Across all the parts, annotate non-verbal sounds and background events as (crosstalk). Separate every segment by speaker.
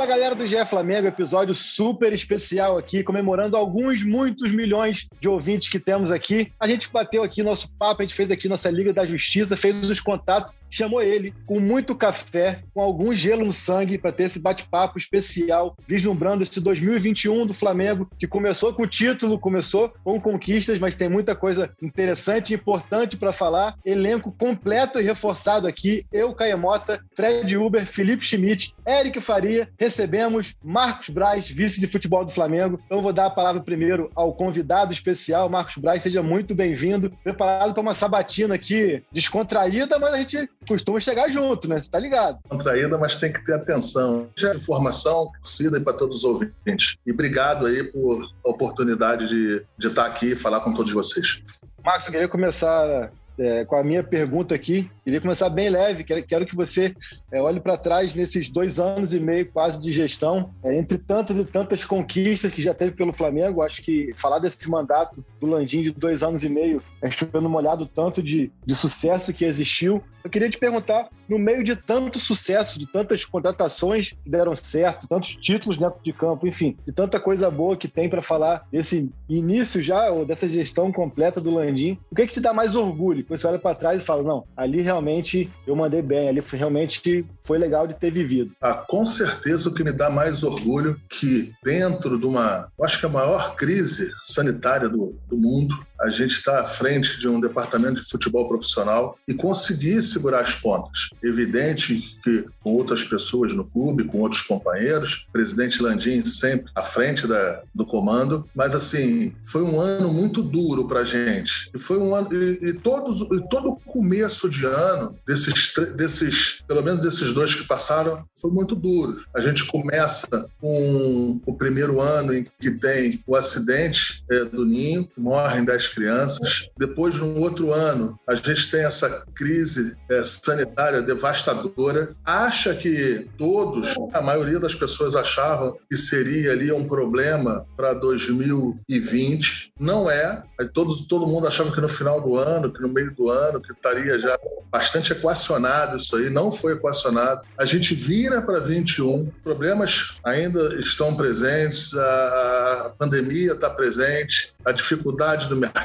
Speaker 1: Fala galera do GE Flamengo, episódio super especial aqui, comemorando alguns, muitos milhões de ouvintes que temos aqui. A gente bateu aqui nosso papo, a gente fez aqui nossa Liga da Justiça, fez os contatos, chamou ele com muito café, com algum gelo no sangue, para ter esse bate-papo especial, vislumbrando esse 2021 do Flamengo, que começou com título, começou com conquistas, mas tem muita coisa interessante e importante para falar. Elenco completo e reforçado aqui. Eu, Caemota, Fred Uber, Felipe Schmidt, Eric Faria recebemos Marcos Braz, vice de futebol do Flamengo. Então, eu vou dar a palavra primeiro ao convidado especial, Marcos Braz. Seja muito bem-vindo. Preparado para uma sabatina aqui descontraída, mas a gente costuma chegar junto, né? Você tá ligado?
Speaker 2: Contraída, mas tem que ter atenção. Já informação, torcida e para todos os ouvintes. E obrigado aí por a oportunidade de, de estar aqui e falar com todos vocês.
Speaker 1: Marcos, eu queria começar é, com a minha pergunta aqui. Queria começar bem leve. Quero, quero que você é, olhe para trás nesses dois anos e meio quase de gestão, é, entre tantas e tantas conquistas que já teve pelo Flamengo. Acho que falar desse mandato do Landim de dois anos e meio é chovendo molhado tanto de, de sucesso que existiu. Eu queria te perguntar, no meio de tanto sucesso, de tantas contratações que deram certo, tantos títulos dentro de campo, enfim, de tanta coisa boa que tem para falar desse início já, ou dessa gestão completa do Landim, o que, é que te dá mais orgulho? Você olha para trás e fala, não, ali realmente eu mandei bem, ali realmente foi legal de ter vivido.
Speaker 2: Ah, com certeza o que me dá mais orgulho que dentro de uma, acho que a maior crise sanitária do, do mundo, a gente está à frente de um departamento de futebol profissional e conseguir segurar as pontas. Evidente que com outras pessoas no clube, com outros companheiros, o presidente Landim sempre à frente da, do comando, mas assim, foi um ano muito duro para a gente. E foi um ano, e, e todos, e todo começo de ano, desses, desses, pelo menos desses dois que passaram, foi muito duro. A gente começa com o primeiro ano em que tem o acidente é, do Ninho, morrem 10 crianças. Depois, no outro ano, a gente tem essa crise é, sanitária devastadora. Acha que todos, a maioria das pessoas achavam que seria ali um problema para 2020. Não é. Todos, todo mundo achava que no final do ano, que no meio do ano, que estaria já bastante equacionado isso aí. Não foi equacionado. A gente vira para 21. Problemas ainda estão presentes. A pandemia está presente a dificuldade do mercado,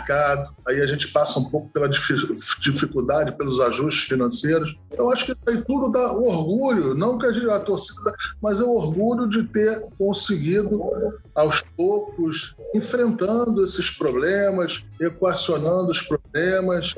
Speaker 2: aí a gente passa um pouco pela dificuldade, pelos ajustes financeiros. Eu acho que isso aí tudo dá orgulho, não que a, gente, a torcida, mas é o orgulho de ter conseguido, aos poucos, enfrentando esses problemas, equacionando os problemas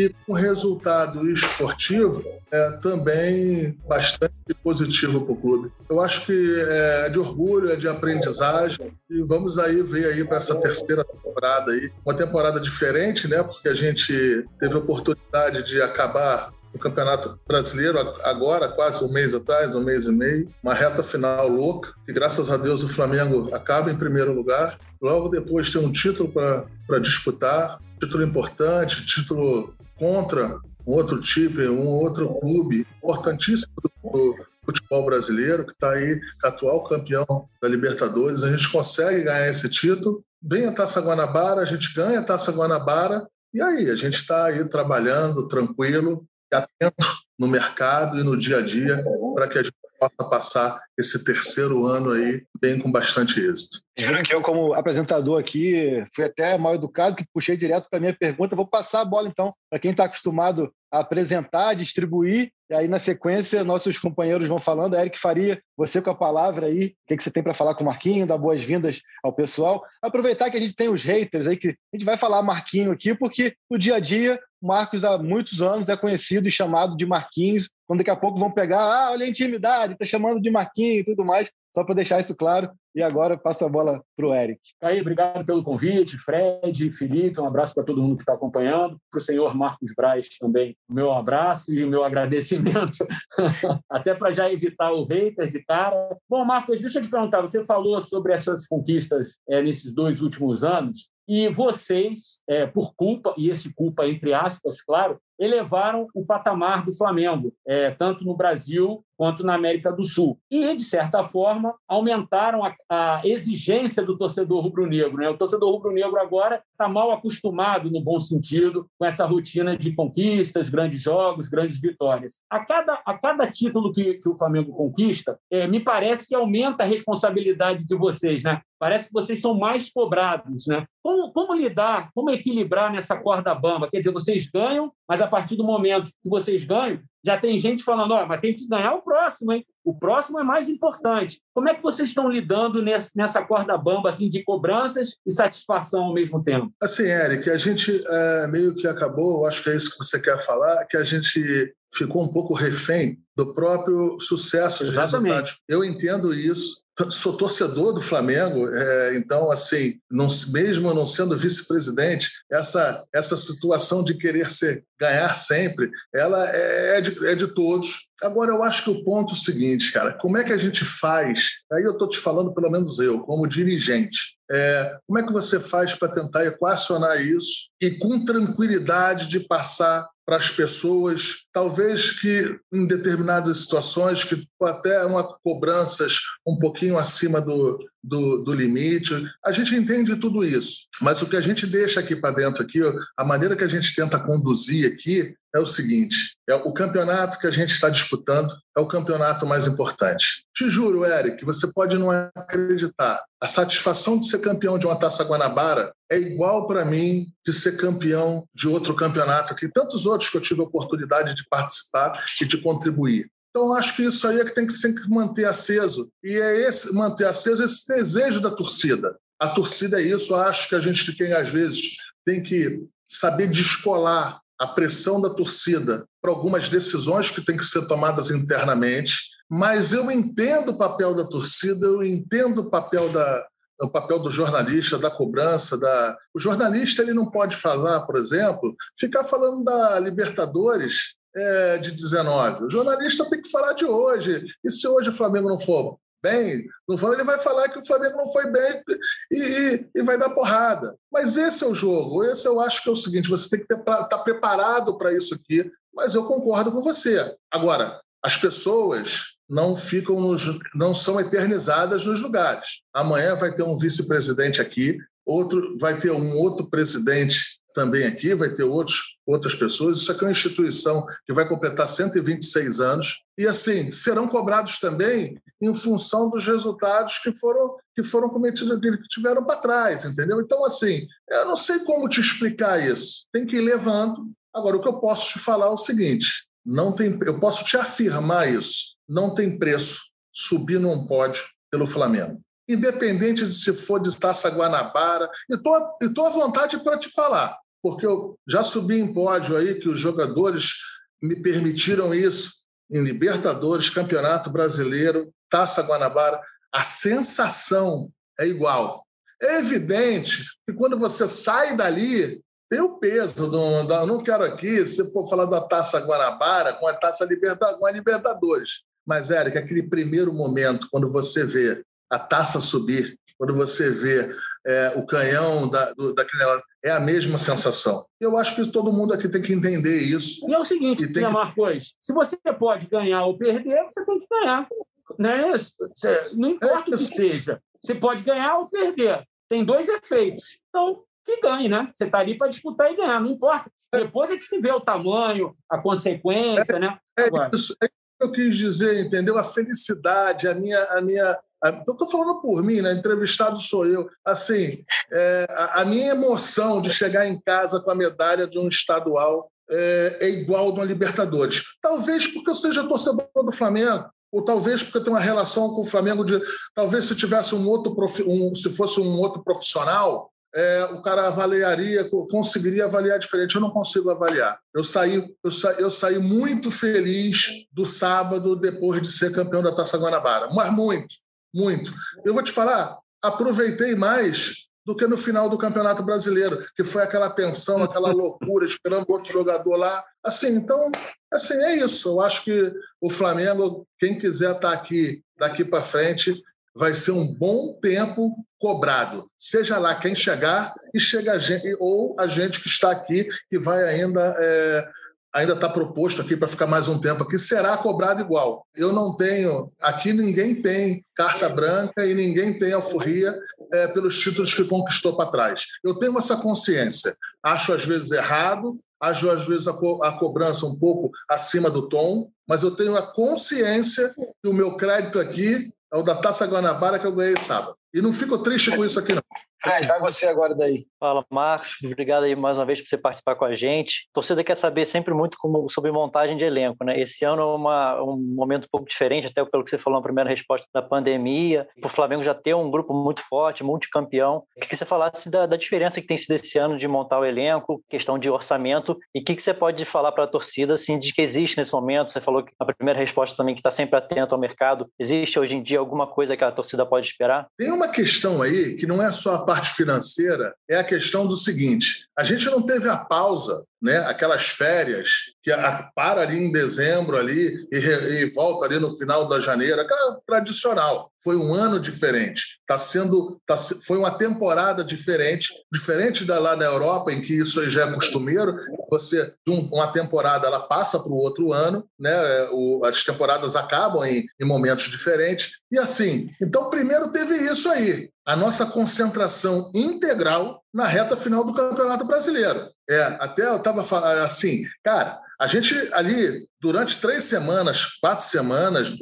Speaker 2: e com resultado esportivo é também bastante positivo para o clube. Eu acho que é de orgulho, é de aprendizagem e vamos aí ver aí para essa terceira temporada aí, uma temporada diferente, né? Porque a gente teve a oportunidade de acabar o Campeonato Brasileiro agora, quase um mês atrás, um mês e meio, uma reta final louca, que graças a Deus o Flamengo acaba em primeiro lugar. Logo depois tem um título para disputar, título importante, título contra um outro time, um outro clube importantíssimo do futebol brasileiro, que está aí, atual campeão da Libertadores. A gente consegue ganhar esse título. Vem a Taça Guanabara, a gente ganha a Taça Guanabara, e aí, a gente está aí trabalhando tranquilo, atento no mercado e no dia a dia para que a gente possa passar esse terceiro ano aí bem com bastante êxito.
Speaker 1: Juro que eu, como apresentador aqui, fui até mal educado, que puxei direto para a minha pergunta. Vou passar a bola, então, para quem está acostumado a apresentar, distribuir, e aí, na sequência, nossos companheiros vão falando. Eric Faria, você com a palavra aí, o que, que você tem para falar com o Marquinho, dar boas-vindas ao pessoal. Aproveitar que a gente tem os haters aí, que a gente vai falar Marquinho aqui, porque no dia a dia, Marcos há muitos anos é conhecido e chamado de Marquinhos, quando daqui a pouco vão pegar, ah, olha a intimidade, tá chamando de Marquinho e tudo mais só para deixar isso claro. E agora passo a bola para o Eric.
Speaker 3: Aí, obrigado pelo convite, Fred, Felipe, um abraço para todo mundo que está acompanhando. Para o senhor Marcos Braz também, o meu abraço e o meu agradecimento, (laughs) até para já evitar o hater de cara. Bom, Marcos, deixa eu te perguntar, você falou sobre essas conquistas é, nesses dois últimos anos, e vocês, é, por culpa, e esse culpa entre aspas, claro, elevaram o patamar do Flamengo, é, tanto no Brasil quanto na América do Sul. E, de certa forma, aumentaram a, a exigência do torcedor rubro-negro. Né? O torcedor rubro-negro agora está mal acostumado, no bom sentido, com essa rotina de conquistas, grandes jogos, grandes vitórias. A cada, a cada título que, que o Flamengo conquista, é, me parece que aumenta a responsabilidade de vocês. Né? Parece que vocês são mais cobrados. Né? Como, como lidar, como equilibrar nessa corda bamba? Quer dizer, vocês ganham, mas a partir do momento que vocês ganham, já tem gente falando, oh, mas tem que ganhar o próximo, hein? O próximo é mais importante. Como é que vocês estão lidando nessa corda bamba assim, de cobranças e satisfação ao mesmo tempo?
Speaker 2: Assim, Eric, a gente é, meio que acabou, acho que é isso que você quer falar, que a gente ficou um pouco refém do próprio sucesso de Exatamente. resultados. Eu entendo isso, sou torcedor do Flamengo, é, então, assim, não, mesmo não sendo vice-presidente, essa, essa situação de querer ser, ganhar sempre, ela é, é de, é de todos. Agora, eu acho que o ponto é o seguinte, cara, como é que a gente faz? Aí eu estou te falando, pelo menos eu, como dirigente, é, como é que você faz para tentar equacionar isso e com tranquilidade de passar para as pessoas, talvez que em determinadas situações, que até uma cobranças um pouquinho acima do, do, do, limite. A gente entende tudo isso, mas o que a gente deixa aqui para dentro, aqui, a maneira que a gente tenta conduzir aqui é o seguinte: é o campeonato que a gente está disputando é o campeonato mais importante. Te juro, Eric, você pode não acreditar. A satisfação de ser campeão de uma Taça Guanabara é igual para mim de ser campeão de outro campeonato aqui, tantos outros que eu tive a oportunidade de participar e de contribuir. Então, acho que isso aí é que tem que sempre manter aceso. E é esse manter aceso esse desejo da torcida. A torcida é isso. Acho que a gente tem, às vezes, tem que saber descolar a pressão da torcida para algumas decisões que têm que ser tomadas internamente. Mas eu entendo o papel da torcida, eu entendo o papel da, o papel do jornalista, da cobrança, da o jornalista ele não pode falar, por exemplo, ficar falando da Libertadores é, de 19. O jornalista tem que falar de hoje. E se hoje o Flamengo não for bem, no Flamengo, ele vai falar que o Flamengo não foi bem e, e, e, vai dar porrada. Mas esse é o jogo. Esse eu acho que é o seguinte: você tem que estar tá preparado para isso aqui. Mas eu concordo com você. Agora, as pessoas não ficam nos, não são eternizadas nos lugares. Amanhã vai ter um vice-presidente aqui, outro vai ter um outro presidente também aqui, vai ter outros, outras pessoas. Isso aqui é uma instituição que vai completar 126 anos. E, assim, serão cobrados também em função dos resultados que foram, que foram cometidos, que tiveram para trás, entendeu? Então, assim, eu não sei como te explicar isso. Tem que ir levando. Agora, o que eu posso te falar é o seguinte: não tem, eu posso te afirmar isso. Não tem preço subir num pódio pelo Flamengo independente de se for de Taça Guanabara. E estou à vontade para te falar, porque eu já subi em pódio aí que os jogadores me permitiram isso em Libertadores, Campeonato Brasileiro, Taça Guanabara. A sensação é igual. É evidente que quando você sai dali, tem o peso. Do, do, não quero aqui, se for falar da Taça Guanabara com a Taça Liberta, com a Libertadores. Mas, Érica, aquele primeiro momento, quando você vê a taça subir, quando você vê é, o canhão da, do, daquela. É a mesma sensação. Eu acho que todo mundo aqui tem que entender isso.
Speaker 3: E é o seguinte, né, que... Marcos? Se você pode ganhar ou perder, você tem que ganhar. Não é isso? Não importa é, o que seja. Você pode ganhar ou perder. Tem dois efeitos. Então, que ganhe, né? Você está ali para disputar e ganhar, não importa. Depois é que se vê o tamanho, a consequência,
Speaker 2: é,
Speaker 3: né?
Speaker 2: É isso, é isso que eu quis dizer, entendeu? A felicidade, a minha, a minha, eu estou falando por mim, né? entrevistado sou eu. Assim, é, a, a, minha emoção de chegar em casa com a medalha de um estadual é, é igual a de uma Libertadores. Talvez porque eu seja torcedor do Flamengo, ou talvez porque eu tenho uma relação com o Flamengo de. Talvez se tivesse um outro um, se fosse um outro profissional, é, o cara avaliaria, conseguiria avaliar diferente. Eu não consigo avaliar. Eu saí, eu, sa, eu saí muito feliz do sábado depois de ser campeão da Taça Guanabara, mas muito muito. Eu vou te falar, aproveitei mais do que no final do Campeonato Brasileiro, que foi aquela tensão, aquela (laughs) loucura, esperando outro jogador lá. Assim, então, assim, é isso. Eu acho que o Flamengo, quem quiser estar tá aqui daqui para frente, vai ser um bom tempo cobrado, seja lá quem chegar e chega a gente, ou a gente que está aqui que vai ainda é, ainda está proposto aqui para ficar mais um tempo aqui, será cobrado igual. Eu não tenho, aqui ninguém tem carta branca e ninguém tem alforria é, pelos títulos que conquistou para trás. Eu tenho essa consciência. Acho às vezes errado, acho às vezes a, co a cobrança um pouco acima do tom, mas eu tenho a consciência que o meu crédito aqui é o da Taça Guanabara que eu ganhei sábado. E não fico triste com isso aqui, não.
Speaker 1: Fred, vai você agora daí.
Speaker 4: Fala, Marcos. Obrigado aí mais uma vez por você participar com a gente. A torcida quer saber sempre muito como, sobre montagem de elenco, né? Esse ano é uma, um momento um pouco diferente, até pelo que você falou na primeira resposta da pandemia. O Flamengo já ter um grupo muito forte, multicampeão. Queria que você falasse da, da, diferença que tem sido esse ano de montar o elenco, questão de orçamento, e o que, que você pode falar para a torcida, assim, de que existe nesse momento? Você falou que a primeira resposta também que está sempre atento ao mercado. Existe hoje em dia alguma coisa que a torcida pode esperar?
Speaker 2: Tem uma questão aí que não é só a parte financeira é a questão do seguinte: a gente não teve a pausa né? aquelas férias que para ali em dezembro ali e, e, volta ali no final da janeiro, aquela tradicional. Foi um ano diferente. Tá sendo, tá, foi uma temporada diferente, diferente da lá na Europa, em que isso já é costumeiro. Você, uma temporada, ela passa para o outro ano, né? O, as temporadas acabam em, em momentos diferentes. E assim, então, primeiro teve isso aí, a nossa concentração integral na reta final do Campeonato Brasileiro. É, até eu estava falando assim, cara, a gente ali, durante três semanas, quatro semanas,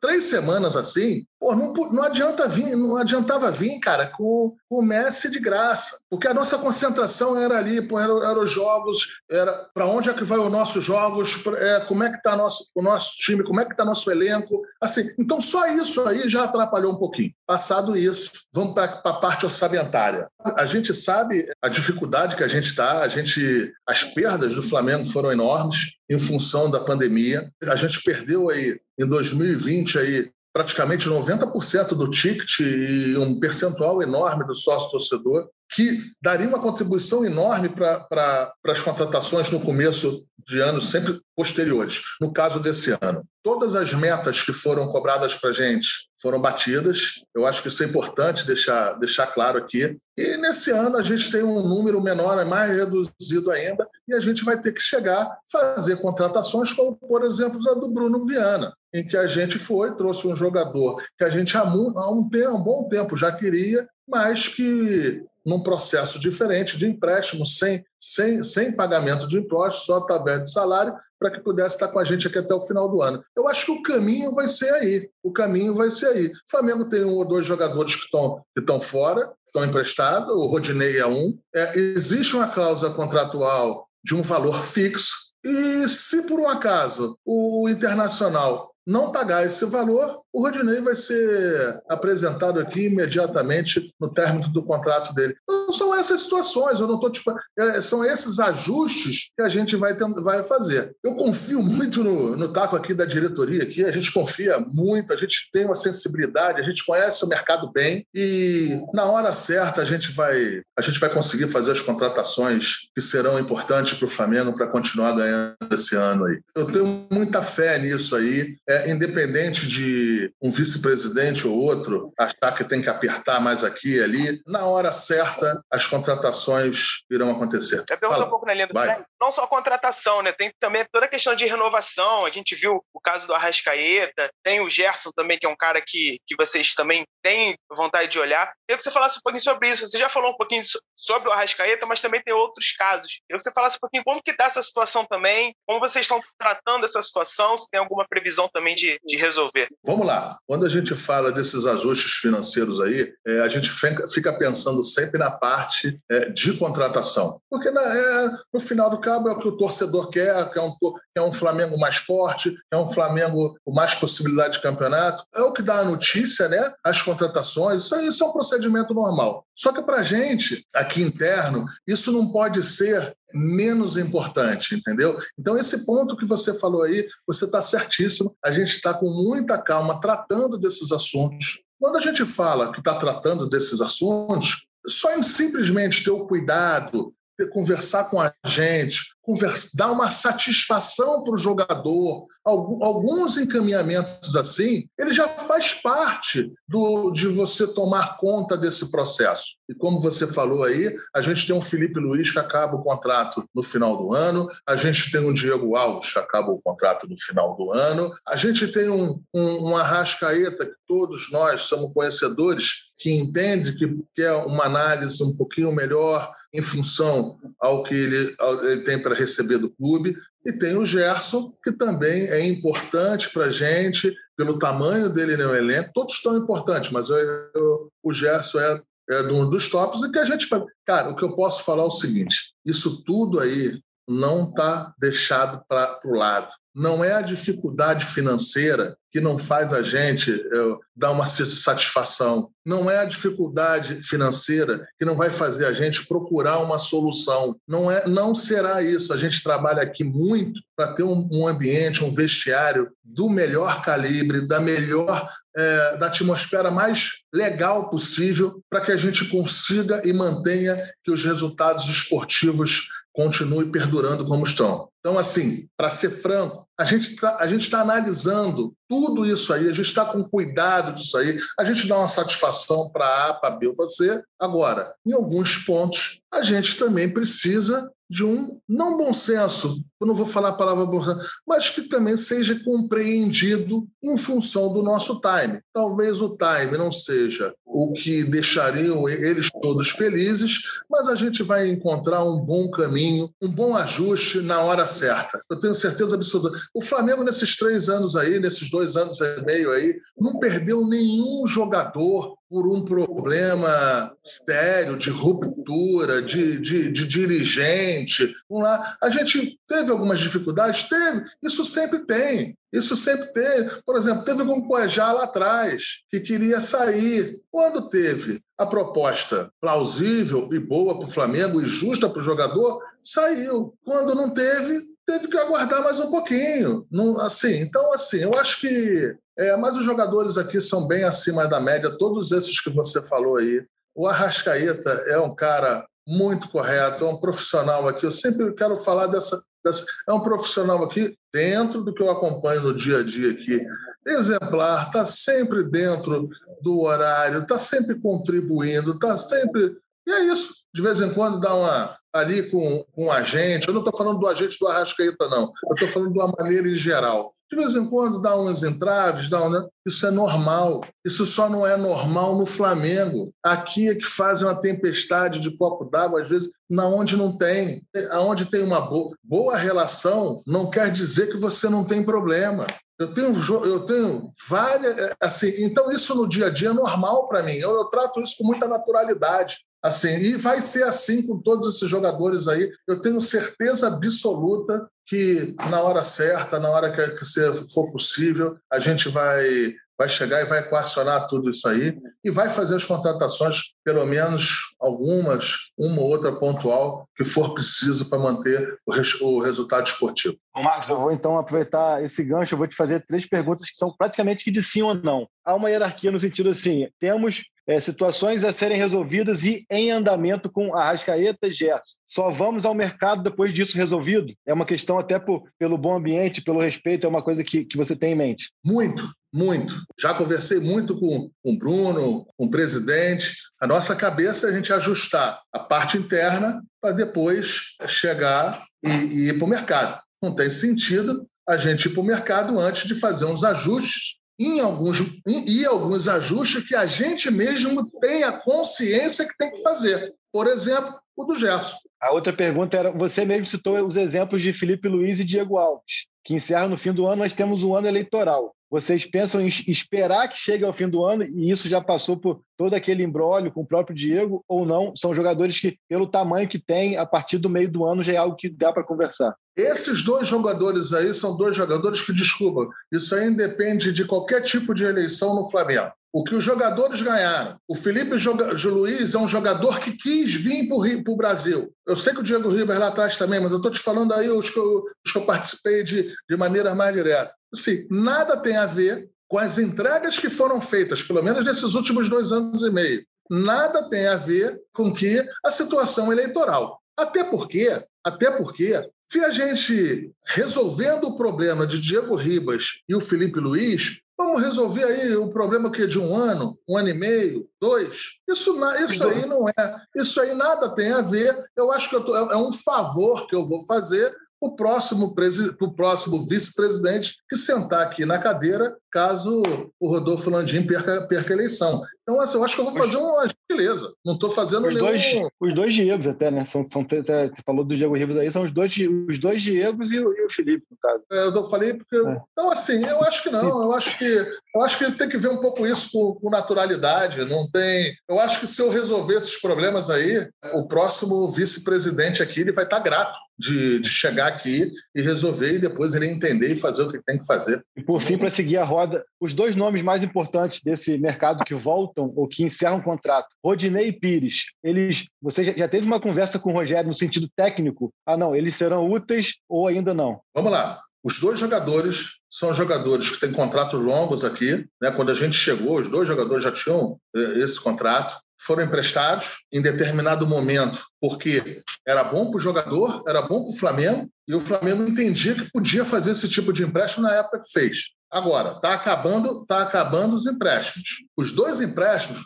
Speaker 2: três semanas assim, pô, não, não, adianta vir, não adiantava vir, cara, com, com o Messi de graça. Porque a nossa concentração era ali, pô, eram era os jogos, era para onde é que vai os nossos jogos, é, como é que está nosso, o nosso time, como é que está nosso elenco. Assim, então só isso aí já atrapalhou um pouquinho. Passado isso, vamos para a parte orçamentária. A gente sabe a dificuldade que a gente está, a gente, as perdas do Flamengo foram enormes em função da pandemia. A gente perdeu aí em 2020 aí praticamente 90% do ticket e um percentual enorme do sócio torcedor que daria uma contribuição enorme para pra, as contratações no começo de anos sempre posteriores. No caso desse ano, todas as metas que foram cobradas para a gente foram batidas. Eu acho que isso é importante deixar, deixar claro aqui. E nesse ano a gente tem um número menor, é mais reduzido ainda, e a gente vai ter que chegar fazer contratações como, por exemplo, a do Bruno Viana, em que a gente foi, trouxe um jogador que a gente há um, há um, tempo, um bom tempo já queria, mas que num processo diferente de empréstimo, sem, sem, sem pagamento de impostos, só tabela de salário, para que pudesse estar com a gente aqui até o final do ano. Eu acho que o caminho vai ser aí. O caminho vai ser aí. O Flamengo tem um ou dois jogadores que estão, que fora, estão emprestados, o Rodinei é um. É, existe uma cláusula contratual de um valor fixo, e se por um acaso o Internacional não pagar esse valor, o Rodinei vai ser apresentado aqui imediatamente no término do contrato dele. Então, são essas situações, eu não tô te... É, são esses ajustes que a gente vai, vai fazer. Eu confio muito no, no taco aqui da diretoria, aqui, a gente confia muito, a gente tem uma sensibilidade, a gente conhece o mercado bem e na hora certa a gente vai, a gente vai conseguir fazer as contratações que serão importantes para o Flamengo para continuar ganhando esse ano aí. Eu tenho muita fé nisso aí, é, independente de um vice-presidente ou outro achar que tem que apertar mais aqui e ali, na hora certa as contratações irão acontecer.
Speaker 5: É pergunta um pouco, né, Lindo? Não só a contratação, né? Tem também toda a questão de renovação. A gente viu o caso do Arrascaeta, tem o Gerson também, que é um cara que, que vocês também têm vontade de olhar. Queria que você falasse um pouquinho sobre isso. Você já falou um pouquinho sobre o Arrascaeta, mas também tem outros casos. Queria que você falasse um pouquinho como que está essa situação também, como vocês estão tratando essa situação, se tem alguma previsão também de, de resolver.
Speaker 2: Vamos lá. Quando a gente fala desses ajustes financeiros aí, é, a gente fica pensando sempre na parte é, de contratação. Porque na, é, no final do cabo é o que o torcedor quer, quer um, quer um Flamengo mais forte, quer um Flamengo com mais possibilidade de campeonato. É o que dá a notícia, né? As contratações, isso, isso é um procedimento normal. Só que para a gente, aqui interno, isso não pode ser menos importante, entendeu? Então, esse ponto que você falou aí, você está certíssimo. A gente está com muita calma tratando desses assuntos. Quando a gente fala que está tratando desses assuntos, só em simplesmente ter o cuidado conversar com a gente, conversa, dar uma satisfação para o jogador, alguns encaminhamentos assim, ele já faz parte do, de você tomar conta desse processo. E como você falou aí, a gente tem um Felipe Luiz que acaba o contrato no final do ano, a gente tem um Diego Alves que acaba o contrato no final do ano, a gente tem um, um, um Arrascaeta que todos nós somos conhecedores, que entende que quer uma análise um pouquinho melhor em função ao que ele, ele tem para receber do clube. E tem o Gerson, que também é importante para a gente, pelo tamanho dele no elenco. Todos estão importantes, mas eu, eu, o Gerson é, é um dos tops e que a gente. Cara, o que eu posso falar é o seguinte: isso tudo aí não está deixado para o lado. Não é a dificuldade financeira que não faz a gente é, dar uma satisfação. Não é a dificuldade financeira que não vai fazer a gente procurar uma solução. Não é, não será isso. A gente trabalha aqui muito para ter um, um, ambiente, um vestiário do melhor calibre, da melhor, é, da atmosfera mais legal possível, para que a gente consiga e mantenha que os resultados esportivos continue perdurando como estão. Então, assim, para ser franco, a gente está tá analisando tudo isso aí, a gente está com cuidado disso aí, a gente dá uma satisfação para A, para B ou para C. Agora, em alguns pontos, a gente também precisa de um, não bom senso, eu não vou falar a palavra bom senso, mas que também seja compreendido em função do nosso time. Talvez o time não seja o que deixariam eles todos felizes, mas a gente vai encontrar um bom caminho, um bom ajuste na hora certa. Eu tenho certeza absoluta. O Flamengo, nesses três anos aí, nesses dois anos e meio aí, não perdeu nenhum jogador por um problema sério de ruptura, de, de, de, dirigente. Vamos lá. A gente teve algumas dificuldades? Teve. Isso sempre tem. Isso sempre teve. Por exemplo, teve com o Cuejá lá atrás, que queria sair. Quando teve a proposta plausível e boa para o Flamengo e justa para o jogador, saiu. Quando não teve, teve que aguardar mais um pouquinho. Não, assim, então, assim, eu acho que. É, mas os jogadores aqui são bem acima da média, todos esses que você falou aí. O Arrascaeta é um cara muito correto, é um profissional aqui. Eu sempre quero falar dessa, dessa. É um profissional aqui, dentro do que eu acompanho no dia a dia aqui. Exemplar, está sempre dentro do horário, está sempre contribuindo, está sempre. E é isso. De vez em quando dá uma ali com, com um agente. Eu não estou falando do agente do Arrascaeta, não. Eu estou falando de uma maneira em geral. De vez em quando dá uns entraves, dá um, né? isso é normal. Isso só não é normal no Flamengo. Aqui é que fazem uma tempestade de copo d'água, às vezes, na onde não tem. Aonde tem uma boa, boa relação, não quer dizer que você não tem problema. Eu tenho, eu tenho várias. É, assim, então, isso no dia a dia é normal para mim. Eu, eu trato isso com muita naturalidade. Assim, e vai ser assim com todos esses jogadores aí. Eu tenho certeza absoluta que na hora certa, na hora que, que for possível, a gente vai vai chegar e vai equacionar tudo isso aí e vai fazer as contratações, pelo menos algumas, uma ou outra pontual, que for preciso para manter o, res, o resultado esportivo.
Speaker 1: Marcos, eu vou então aproveitar esse gancho, eu vou te fazer três perguntas que são praticamente de sim ou não. Há uma hierarquia no sentido assim, temos é, situações a serem resolvidas e em andamento com Arrascaeta e Gerson. Só vamos ao mercado depois disso resolvido? É uma questão até por, pelo bom ambiente, pelo respeito, é uma coisa que, que você tem em mente?
Speaker 2: Muito, muito. Já conversei muito com, o Bruno, com o presidente. A nossa cabeça é a gente ajustar a parte interna para depois chegar e, e ir para o mercado. Não tem sentido a gente ir para o mercado antes de fazer uns ajustes em alguns, em, e alguns ajustes que a gente mesmo tem a consciência que tem que fazer. Por exemplo, o do Gerson.
Speaker 1: A outra pergunta era: você mesmo citou os exemplos de Felipe Luiz e Diego Alves, que encerram no fim do ano, nós temos um ano eleitoral. Vocês pensam em esperar que chegue ao fim do ano e isso já passou por todo aquele embrólio com o próprio Diego ou não? São jogadores que, pelo tamanho que tem, a partir do meio do ano já é algo que dá para conversar.
Speaker 2: Esses dois jogadores aí são dois jogadores que, desculpa, isso aí independe de qualquer tipo de eleição no Flamengo. O que os jogadores ganharam. O Felipe Luiz é um jogador que quis vir para o Brasil. Eu sei que o Diego Ribas lá atrás também, mas eu estou te falando aí os que eu, os que eu participei de, de maneira mais direta. Assim, nada tem a ver com as entregas que foram feitas, pelo menos nesses últimos dois anos e meio. Nada tem a ver com que a situação eleitoral. Até porque, até porque, se a gente resolvendo o problema de Diego Ribas e o Felipe Luiz, Vamos resolver aí o problema que é de um ano, um ano e meio, dois. Isso, isso aí não é. Isso aí nada tem a ver. Eu acho que eu tô, é, é um favor que eu vou fazer o próximo, o próximo vice-presidente que sentar aqui na cadeira caso o Rodolfo Landim perca, perca a eleição. Então, assim, eu acho que eu vou fazer uma gentileza. Não estou fazendo
Speaker 1: os
Speaker 2: nenhum...
Speaker 1: Dois, os dois Diegos até, né? São, são, você falou do Diego Ribas aí, são os dois, os dois Diegos e o, e o Felipe, no caso.
Speaker 2: É, eu falei porque... É. Então, assim, eu acho que não. Eu acho que, eu acho que tem que ver um pouco isso com, com naturalidade. Não tem... Eu acho que se eu resolver esses problemas aí, o próximo vice-presidente aqui ele vai estar grato de, de chegar aqui e resolver e depois ele entender e fazer o que tem que fazer.
Speaker 1: E por fim, para seguir a roda, os dois nomes mais importantes desse mercado que voltam ou que encerram o contrato, Rodinei e Pires, eles, você já teve uma conversa com o Rogério no sentido técnico? Ah, não, eles serão úteis ou ainda não?
Speaker 2: Vamos lá. Os dois jogadores são jogadores que têm contratos longos aqui. Né? Quando a gente chegou, os dois jogadores já tinham eh, esse contrato. Foram emprestados em determinado momento, porque era bom para o jogador, era bom para o Flamengo, e o Flamengo entendia que podia fazer esse tipo de empréstimo na época que fez. Agora, está acabando, tá acabando os empréstimos. Os dois empréstimos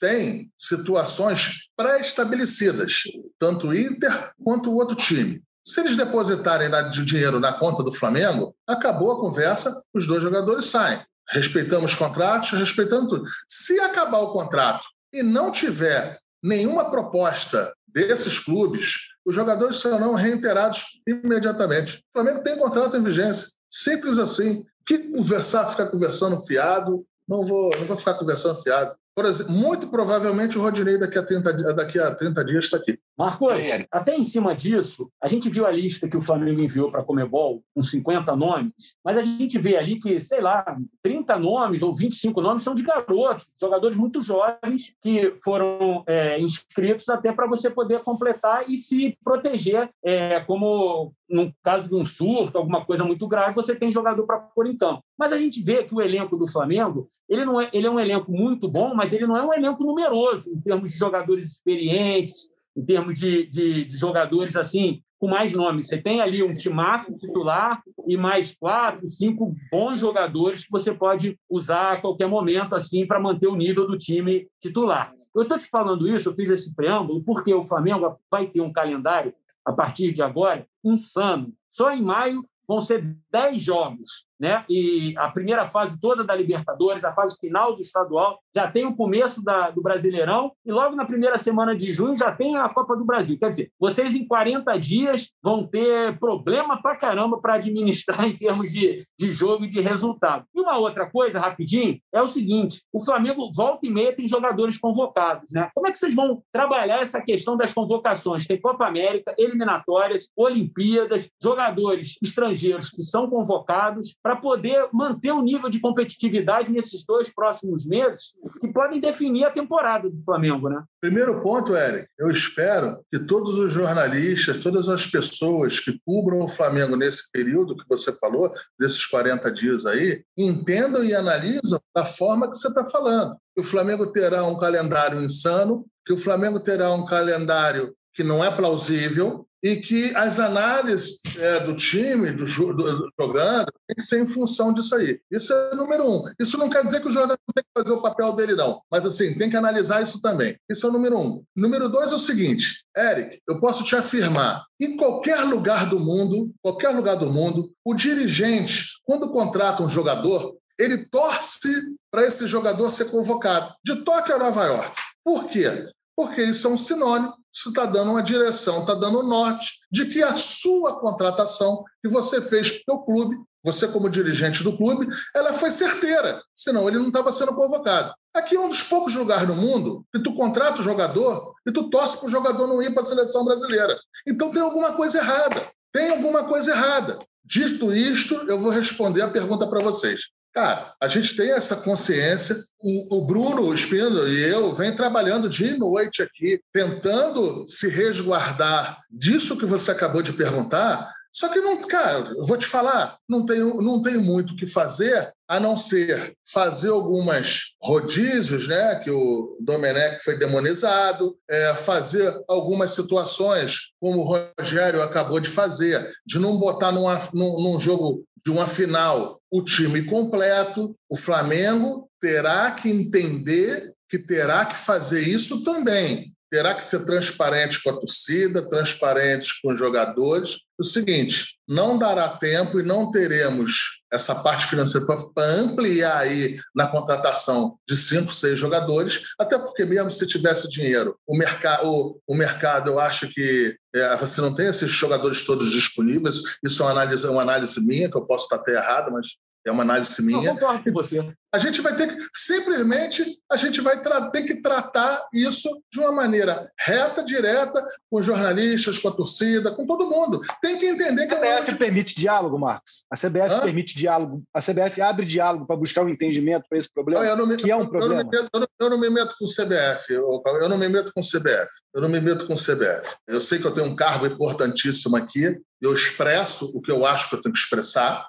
Speaker 2: têm situações pré-estabelecidas, tanto o Inter quanto o outro time. Se eles depositarem de dinheiro na conta do Flamengo, acabou a conversa, os dois jogadores saem. Respeitamos contratos, respeitando tudo. Se acabar o contrato e não tiver nenhuma proposta desses clubes, os jogadores serão reiterados imediatamente. O Flamengo tem contrato em vigência. Simples assim que conversar, ficar conversando fiado? Não vou, não vou ficar conversando fiado. Por exemplo, muito provavelmente o Rodinei daqui a 30, daqui a 30 dias está aqui.
Speaker 3: Marcos, até em cima disso, a gente viu a lista que o Flamengo enviou para a Comebol, com 50 nomes, mas a gente vê ali que, sei lá, 30 nomes ou 25 nomes são de garotos, jogadores muito jovens que foram é, inscritos até para você poder completar e se proteger, é, como no caso de um surto, alguma coisa muito grave, você tem jogador para pôr em campo. Mas a gente vê que o elenco do Flamengo ele, não é, ele é um elenco muito bom, mas ele não é um elenco numeroso em termos de jogadores experientes, em termos de, de, de jogadores assim com mais nomes. Você tem ali um timaço titular e mais quatro, cinco bons jogadores que você pode usar a qualquer momento assim para manter o nível do time titular. Eu estou te falando isso, eu fiz esse preâmbulo, porque o Flamengo vai ter um calendário a partir de agora insano. Só em maio vão ser 10 jogos né? E a primeira fase toda da Libertadores, a fase final do estadual, já tem o começo da, do Brasileirão e logo na primeira semana de junho já tem a Copa do Brasil. Quer dizer, vocês em 40 dias vão ter problema pra caramba para administrar (laughs) em termos de, de jogo e de resultado. E uma outra coisa, rapidinho, é o seguinte: o Flamengo volta e meia tem jogadores convocados, né? Como é que vocês vão trabalhar essa questão das convocações? Tem Copa América, eliminatórias, Olimpíadas, jogadores estrangeiros que são convocados para poder manter o nível de competitividade nesses dois próximos meses, que podem definir a temporada do Flamengo, né?
Speaker 2: Primeiro ponto, Eric, eu espero que todos os jornalistas, todas as pessoas que cubram o Flamengo nesse período que você falou, desses 40 dias aí, entendam e analisam da forma que você está falando. O Flamengo terá um calendário insano, que o Flamengo terá um calendário que não é plausível, e que as análises é, do time, do, do, do tem que ser em função disso aí. Isso é número um. Isso não quer dizer que o jornalista tem que fazer o papel dele, não. Mas, assim, tem que analisar isso também. Isso é o número um. Número dois é o seguinte, Eric, eu posso te afirmar, em qualquer lugar do mundo, qualquer lugar do mundo, o dirigente, quando contrata um jogador, ele torce para esse jogador ser convocado, de Tóquio a Nova York. Por quê? Porque isso é um sinônimo isso está dando uma direção, está dando um norte de que a sua contratação que você fez para o clube, você como dirigente do clube, ela foi certeira, senão ele não estava sendo convocado. Aqui é um dos poucos lugares no mundo que tu contrata o jogador e tu torce para o jogador não ir para a seleção brasileira. Então tem alguma coisa errada. Tem alguma coisa errada. Dito isto, eu vou responder a pergunta para vocês. Cara, a gente tem essa consciência. O, o Bruno Espino e eu vem trabalhando dia e noite aqui, tentando se resguardar disso que você acabou de perguntar, Só que não, cara, eu vou te falar, não tenho, não tenho muito o que fazer a não ser fazer algumas rodízios, né, que o Domenech foi demonizado, é, fazer algumas situações, como o Rogério acabou de fazer, de não botar numa, num, num jogo de uma final o time completo. O Flamengo terá que entender que terá que fazer isso também terá que ser transparente com a torcida, transparente com os jogadores. O seguinte, não dará tempo e não teremos essa parte financeira para ampliar aí na contratação de cinco, seis jogadores, até porque mesmo se tivesse dinheiro, o, mercado, o, o mercado, eu acho que é, você não tem esses jogadores todos disponíveis. Isso é uma análise, uma análise minha, que eu posso estar até errado, mas é uma análise minha.
Speaker 3: Eu concordo com você.
Speaker 2: A gente vai ter que, simplesmente, a gente vai ter que tratar isso de uma maneira reta, direta, com jornalistas, com a torcida, com todo mundo. Tem que entender que...
Speaker 1: A CBF permite diálogo, Marcos? A CBF Hã? permite diálogo? A CBF abre diálogo para buscar um entendimento para esse problema, não, me, que é um problema?
Speaker 2: Eu não, meto, eu não, me meto com o CBF, eu não me meto com o CBF. Eu não me meto com o CBF. Eu sei que eu tenho um cargo importantíssimo aqui, eu expresso o que eu acho que eu tenho que expressar,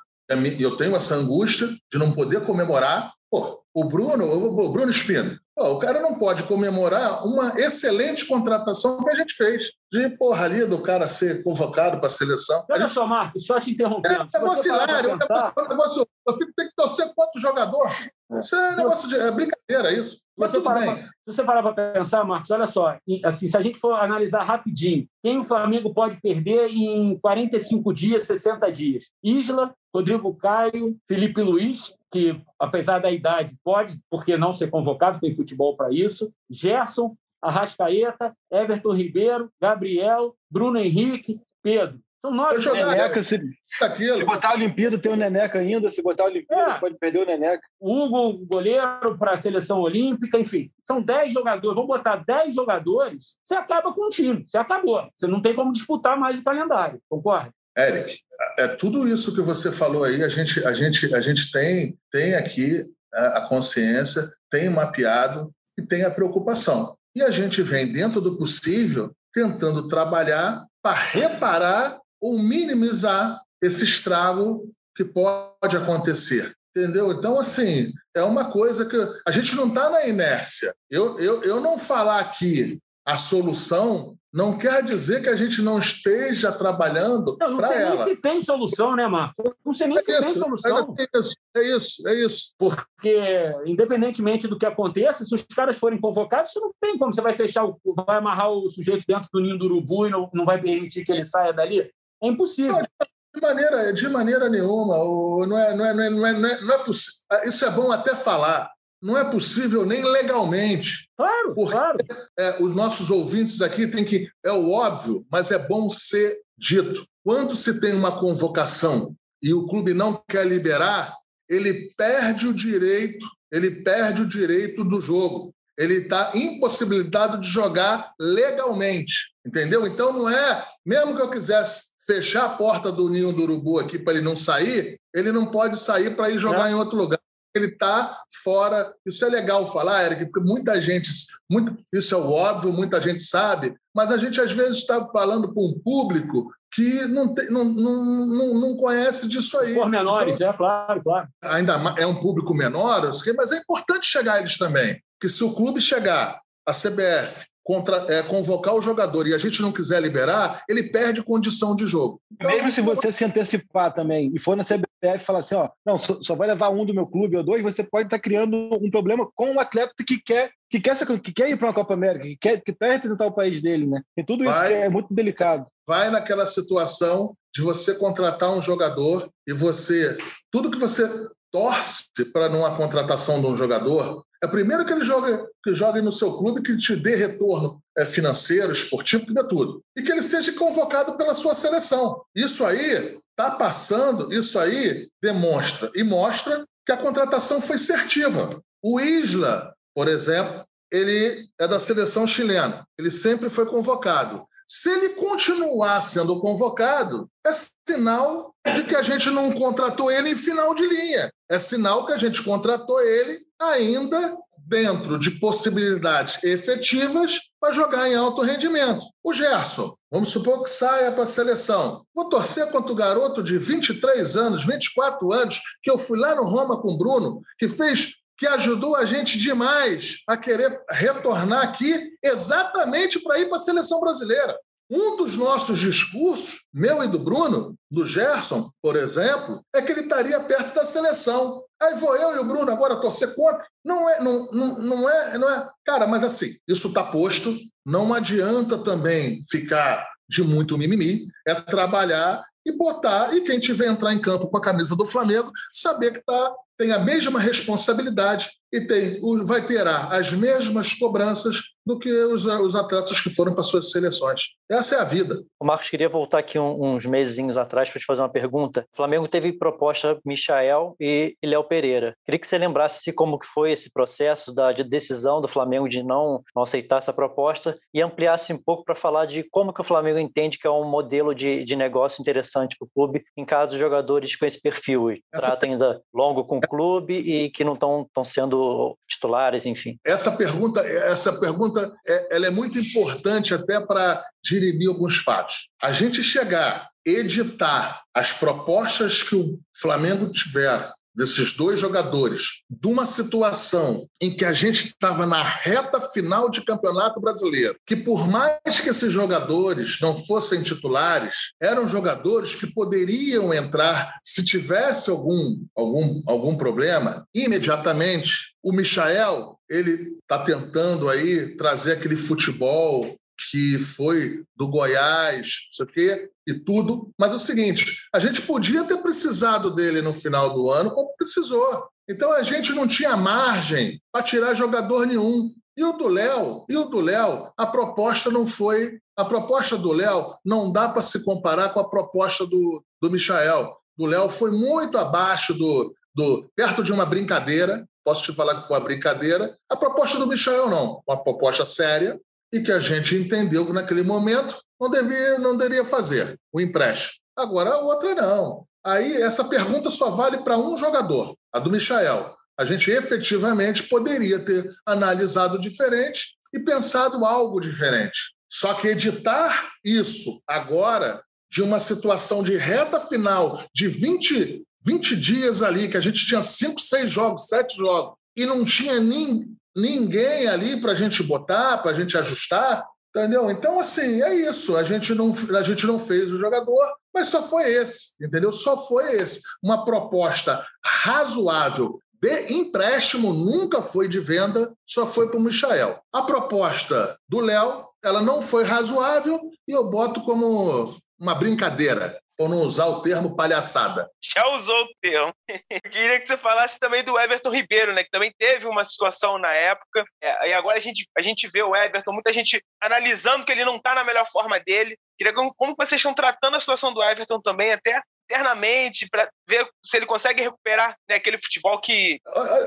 Speaker 2: eu tenho essa angústia de não poder comemorar. Pô, o Bruno, o Bruno Espino, pô, o cara não pode comemorar uma excelente contratação que a gente fez. De porra ali do cara ser convocado para a seleção.
Speaker 3: Olha gente... só, Marcos, só te interrompendo.
Speaker 2: É, é vacilário, pensar... é negócio, fico, tem que torcer quanto jogador. Isso é negócio de. É brincadeira, isso. Mas tudo bem. Pra, se
Speaker 3: você parar para pensar, Marcos, olha só, assim, se a gente for analisar rapidinho, quem o Flamengo pode perder em 45 dias, 60 dias? Isla, Rodrigo Caio, Felipe Luiz, que, apesar da idade, pode, porque não ser convocado, tem futebol para isso. Gerson, Arrascaeta, Everton Ribeiro, Gabriel, Bruno Henrique, Pedro. São nove.
Speaker 1: Neneca, se, se botar a Olimpíada, tem o Neneca ainda. Se botar a Olimpíada, é. pode perder o Neneca.
Speaker 3: Hugo, goleiro para a seleção olímpica, enfim. São dez jogadores. Vamos botar dez jogadores, você acaba com o time. Você acabou. Você não tem como disputar mais o calendário. Concorda?
Speaker 2: Eric, é tudo isso que você falou aí, a gente, a gente, a gente tem, tem aqui é, a consciência, tem mapeado e tem a preocupação. E a gente vem, dentro do possível, tentando trabalhar para reparar ou minimizar esse estrago que pode acontecer. Entendeu? Então, assim, é uma coisa que a gente não está na inércia. Eu, eu, eu não falar aqui a solução não quer dizer que a gente não esteja trabalhando para ela.
Speaker 3: Não sei nem se tem solução, né, Marcos? Não sei nem é se isso, tem solução.
Speaker 2: É isso, é isso, é isso.
Speaker 3: Porque, independentemente do que aconteça, se os caras forem convocados, você não tem como. Você vai fechar, o, vai amarrar o sujeito dentro do ninho do urubu e não, não vai permitir que ele saia dali? É impossível. Não,
Speaker 2: de maneira, de maneira nenhuma. Não é, não é, não é, não é, não é possível. Isso é bom até falar não é possível nem legalmente.
Speaker 3: Claro,
Speaker 2: porque,
Speaker 3: claro.
Speaker 2: É, os nossos ouvintes aqui têm que. É o óbvio, mas é bom ser dito. Quando se tem uma convocação e o clube não quer liberar, ele perde o direito, ele perde o direito do jogo. Ele está impossibilitado de jogar legalmente. Entendeu? Então não é, mesmo que eu quisesse fechar a porta do ninho do urubu aqui para ele não sair, ele não pode sair para ir jogar é. em outro lugar ele está fora. Isso é legal falar, Eric, porque muita gente, muito, isso é óbvio, muita gente sabe, mas a gente às vezes está falando para um público que não, tem, não, não, não, não conhece disso aí.
Speaker 3: Por menores, então, é claro, claro.
Speaker 2: Ainda é um público menor, mas é importante chegar a eles também. Que se o clube chegar, a CBF, contra, é, convocar o jogador e a gente não quiser liberar, ele perde condição de jogo.
Speaker 1: Então, Mesmo se você se antecipar também e for na CBF e falar assim, ó, não, só, só, vai levar um do meu clube ou dois, você pode estar criando um problema com o um atleta que quer que quer, que quer ir para uma Copa América, que quer, que quer representar o país dele, né? E tudo isso vai, é muito delicado.
Speaker 2: Vai naquela situação de você contratar um jogador e você tudo que você torce para numa contratação de um jogador, é primeiro que ele jogue, que jogue no seu clube, que te dê retorno é, financeiro, esportivo, que dê tudo. E que ele seja convocado pela sua seleção. Isso aí está passando, isso aí demonstra e mostra que a contratação foi certiva. O Isla, por exemplo, ele é da seleção chilena. Ele sempre foi convocado. Se ele continuar sendo convocado, é sinal de que a gente não contratou ele em final de linha. É sinal que a gente contratou ele ainda dentro de possibilidades efetivas para jogar em alto rendimento. O Gerson, vamos supor que saia para a seleção. Vou torcer contra o garoto de 23 anos, 24 anos, que eu fui lá no Roma com o Bruno, que fez que ajudou a gente demais a querer retornar aqui exatamente para ir para a seleção brasileira. Um dos nossos discursos, meu e do Bruno, do Gerson, por exemplo, é que ele estaria perto da seleção. Aí vou eu e o Bruno agora torcer contra. Não é, não, não, não é, não é. Cara, mas assim, isso está posto. Não adianta também ficar de muito mimimi. É trabalhar e botar, e quem tiver entrar em campo com a camisa do Flamengo, saber que tá, tem a mesma responsabilidade e tem, vai terá as mesmas cobranças do que os, os atletas que foram para suas seleções. Essa é a vida.
Speaker 4: O Marcos queria voltar aqui uns meses atrás para te fazer uma pergunta. O Flamengo teve proposta Michael e Léo Pereira. Queria que você lembrasse como que foi esse processo da de decisão do Flamengo de não, não aceitar essa proposta e ampliasse um pouco para falar de como que o Flamengo entende que é um modelo de, de negócio interessante para o clube em caso de jogadores com esse perfil. Essa... Trata ainda longo com o clube e que não estão sendo titulares, enfim.
Speaker 2: Essa pergunta, essa pergunta é, ela é muito importante até para dirimir alguns fatos. A gente chegar, editar as propostas que o Flamengo tiver desses dois jogadores, de uma situação em que a gente estava na reta final de campeonato brasileiro, que por mais que esses jogadores não fossem titulares, eram jogadores que poderiam entrar se tivesse algum, algum, algum problema, imediatamente. O Michael, ele está tentando aí trazer aquele futebol que foi do Goiás, não sei o quê, e tudo. Mas é o seguinte, a gente podia ter precisado dele no final do ano, como precisou. Então a gente não tinha margem para tirar jogador nenhum. E o do Léo, e o do Léo, a proposta não foi. A proposta do Léo não dá para se comparar com a proposta do, do Michael. Do Léo foi muito abaixo do, do. perto de uma brincadeira. Posso te falar que foi uma brincadeira. A proposta do Michael não. Uma proposta séria, e que a gente entendeu que naquele momento não devia, não deveria fazer o empréstimo. Agora a outra não. Aí essa pergunta só vale para um jogador, a do Michael. A gente efetivamente poderia ter analisado diferente e pensado algo diferente. Só que editar isso agora, de uma situação de reta final de 20, 20 dias ali, que a gente tinha 5, 6 jogos, 7 jogos, e não tinha nem, ninguém ali para a gente botar, para a gente ajustar, entendeu? Então, assim, é isso. A gente, não, a gente não fez o jogador, mas só foi esse, entendeu? Só foi esse. Uma proposta razoável de empréstimo, nunca foi de venda, só foi para o Michael. A proposta do Léo, ela não foi razoável e eu boto como uma brincadeira ou não usar o termo palhaçada.
Speaker 5: Já usou o termo. (laughs) Eu queria que você falasse também do Everton Ribeiro, né? Que também teve uma situação na época. É, e agora a gente, a gente vê o Everton, muita gente analisando que ele não está na melhor forma dele. Queria como, como vocês estão tratando a situação do Everton também, até internamente, para ver se ele consegue recuperar né, aquele futebol que.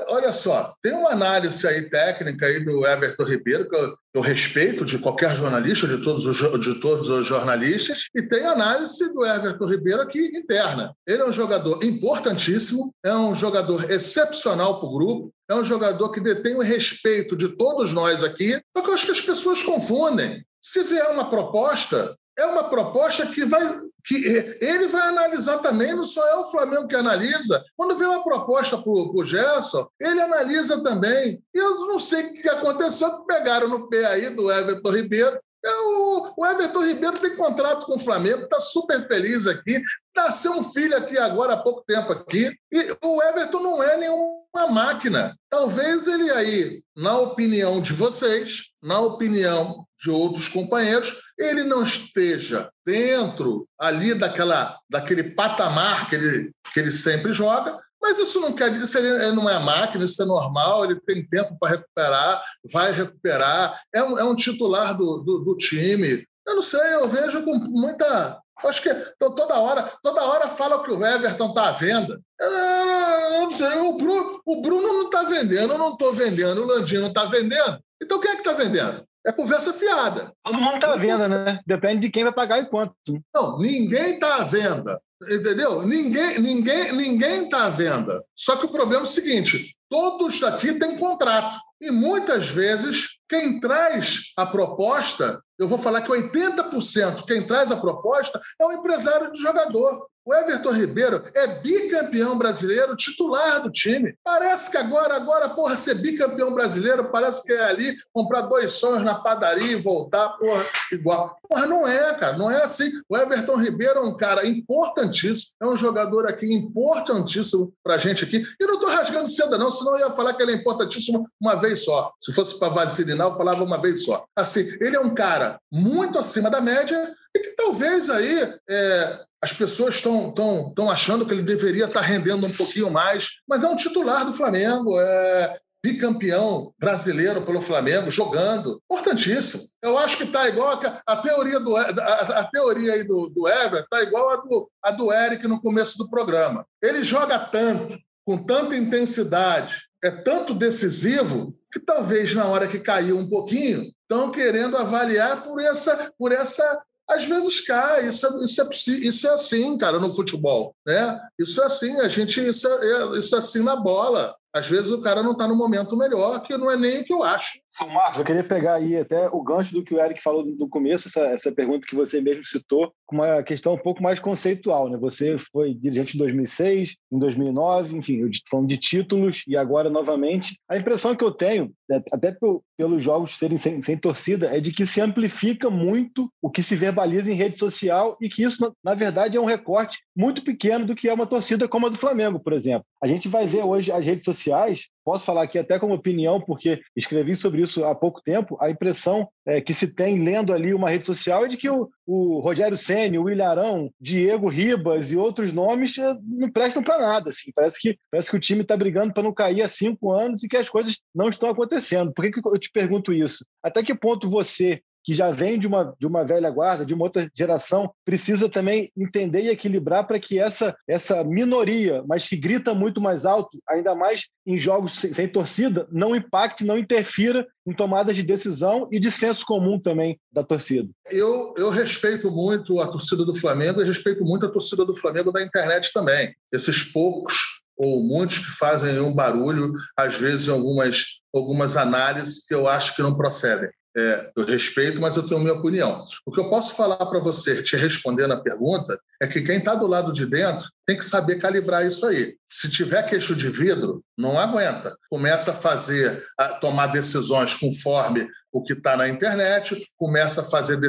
Speaker 2: Olha só, tem uma análise aí técnica aí do Everton Ribeiro, que eu, eu respeito de qualquer jornalista, de todos, os, de todos os jornalistas, e tem análise do Everton Ribeiro aqui interna. Ele é um jogador importantíssimo, é um jogador excepcional para o grupo, é um jogador que detém o respeito de todos nós aqui, só que eu acho que as pessoas confundem. Se vier uma proposta, é uma proposta que vai que ele vai analisar também, não só é o Flamengo que analisa. Quando vem uma proposta para o Gerson, ele analisa também. Eu não sei o que aconteceu, pegaram no pé aí do Everton Ribeiro. Eu, o Everton Ribeiro tem contrato com o Flamengo, está super feliz aqui. Nasceu um filho aqui agora há pouco tempo aqui. E o Everton não é nenhuma máquina. Talvez ele aí, na opinião de vocês, na opinião de outros companheiros, ele não esteja dentro ali daquela, daquele patamar que ele, que ele sempre joga, mas isso não quer dizer, ele, não é máquina, isso é normal, ele tem tempo para recuperar, vai recuperar, é um, é um titular do, do, do, time. Eu não sei, eu vejo com muita. Acho que toda hora, toda hora fala que o Everton está à venda. Eu, não sei, o Bruno, o Bruno não está vendendo, eu não estou vendendo, o Landino não está vendendo. Então quem é que está vendendo? É conversa fiada.
Speaker 1: Todo mundo está à venda, né? Depende de quem vai pagar e quanto.
Speaker 2: Não, ninguém está à venda. Entendeu? Ninguém ninguém ninguém está à venda. Só que o problema é o seguinte: todos aqui têm contrato. E muitas vezes, quem traz a proposta, eu vou falar que 80% quem traz a proposta é o empresário do jogador. O Everton Ribeiro é bicampeão brasileiro, titular do time. Parece que agora, agora, porra, ser bicampeão brasileiro, parece que é ali comprar dois sonhos na padaria e voltar, porra, igual. Porra, não é, cara, não é assim. O Everton Ribeiro é um cara importantíssimo, é um jogador aqui importantíssimo pra gente aqui. E não tô rasgando seda, não, senão eu ia falar que ele é importantíssimo uma vez só. Se fosse para vacinar, eu falava uma vez só. Assim, ele é um cara muito acima da média e que talvez aí é, as pessoas estão tão, tão achando que ele deveria estar rendendo um pouquinho mais, mas é um titular do Flamengo, é bicampeão brasileiro pelo Flamengo, jogando. Importantíssimo. Eu acho que está igual a, a, teoria do a, a, teoria aí do, do Ever, está igual a do, a do Eric no começo do programa. Ele joga tanto, com tanta intensidade, é tanto decisivo, que talvez na hora que caiu um pouquinho, estão querendo avaliar por essa, por essa às vezes cai, isso é, isso é, isso é assim, cara, no futebol. Né? Isso é assim, a gente, isso é, é isso é assim na bola. Às vezes o cara não está no momento melhor, que não é nem o que eu acho.
Speaker 1: Marcos, eu queria pegar aí até o gancho do que o Eric falou no começo, essa, essa pergunta que você mesmo citou, com uma questão um pouco mais conceitual. Né? Você foi dirigente em 2006, em 2009, enfim, falando de títulos e agora novamente. A impressão que eu tenho, né, até pelos jogos serem sem, sem, torcida, é de que se amplifica muito o que se verbaliza em rede social e que isso, na verdade, é um recorte muito pequeno do que é uma torcida como a do Flamengo, por exemplo. A gente vai ver hoje as redes sociais posso falar aqui até como opinião, porque escrevi sobre isso há pouco tempo, a impressão é, que se tem lendo ali uma rede social é de que o, o Rogério Senna, o Ilharão, Diego Ribas e outros nomes é, não prestam para nada. Assim. Parece, que, parece que o time está brigando para não cair há cinco anos e que as coisas não estão acontecendo. Por que, que eu te pergunto isso? Até que ponto você, que já vem de uma, de uma velha guarda, de uma outra geração, precisa também entender e equilibrar para que essa, essa minoria, mas que grita muito mais alto, ainda mais em jogos sem, sem, torcida, não impacte, não interfira em tomadas de decisão e de senso comum também da torcida.
Speaker 2: Eu, eu respeito muito a torcida do Flamengo e respeito muito a torcida do Flamengo na internet também. Esses poucos ou muitos que fazem um barulho, às vezes algumas, algumas análises que eu acho que não procedem é, eu respeito, mas eu tenho minha opinião. O que eu posso falar para você, te respondendo a pergunta, é que quem está do lado de dentro tem que saber calibrar isso aí. Se tiver queixo de vidro, não aguenta. Começa a fazer, a tomar decisões conforme o que está na internet, começa a fazer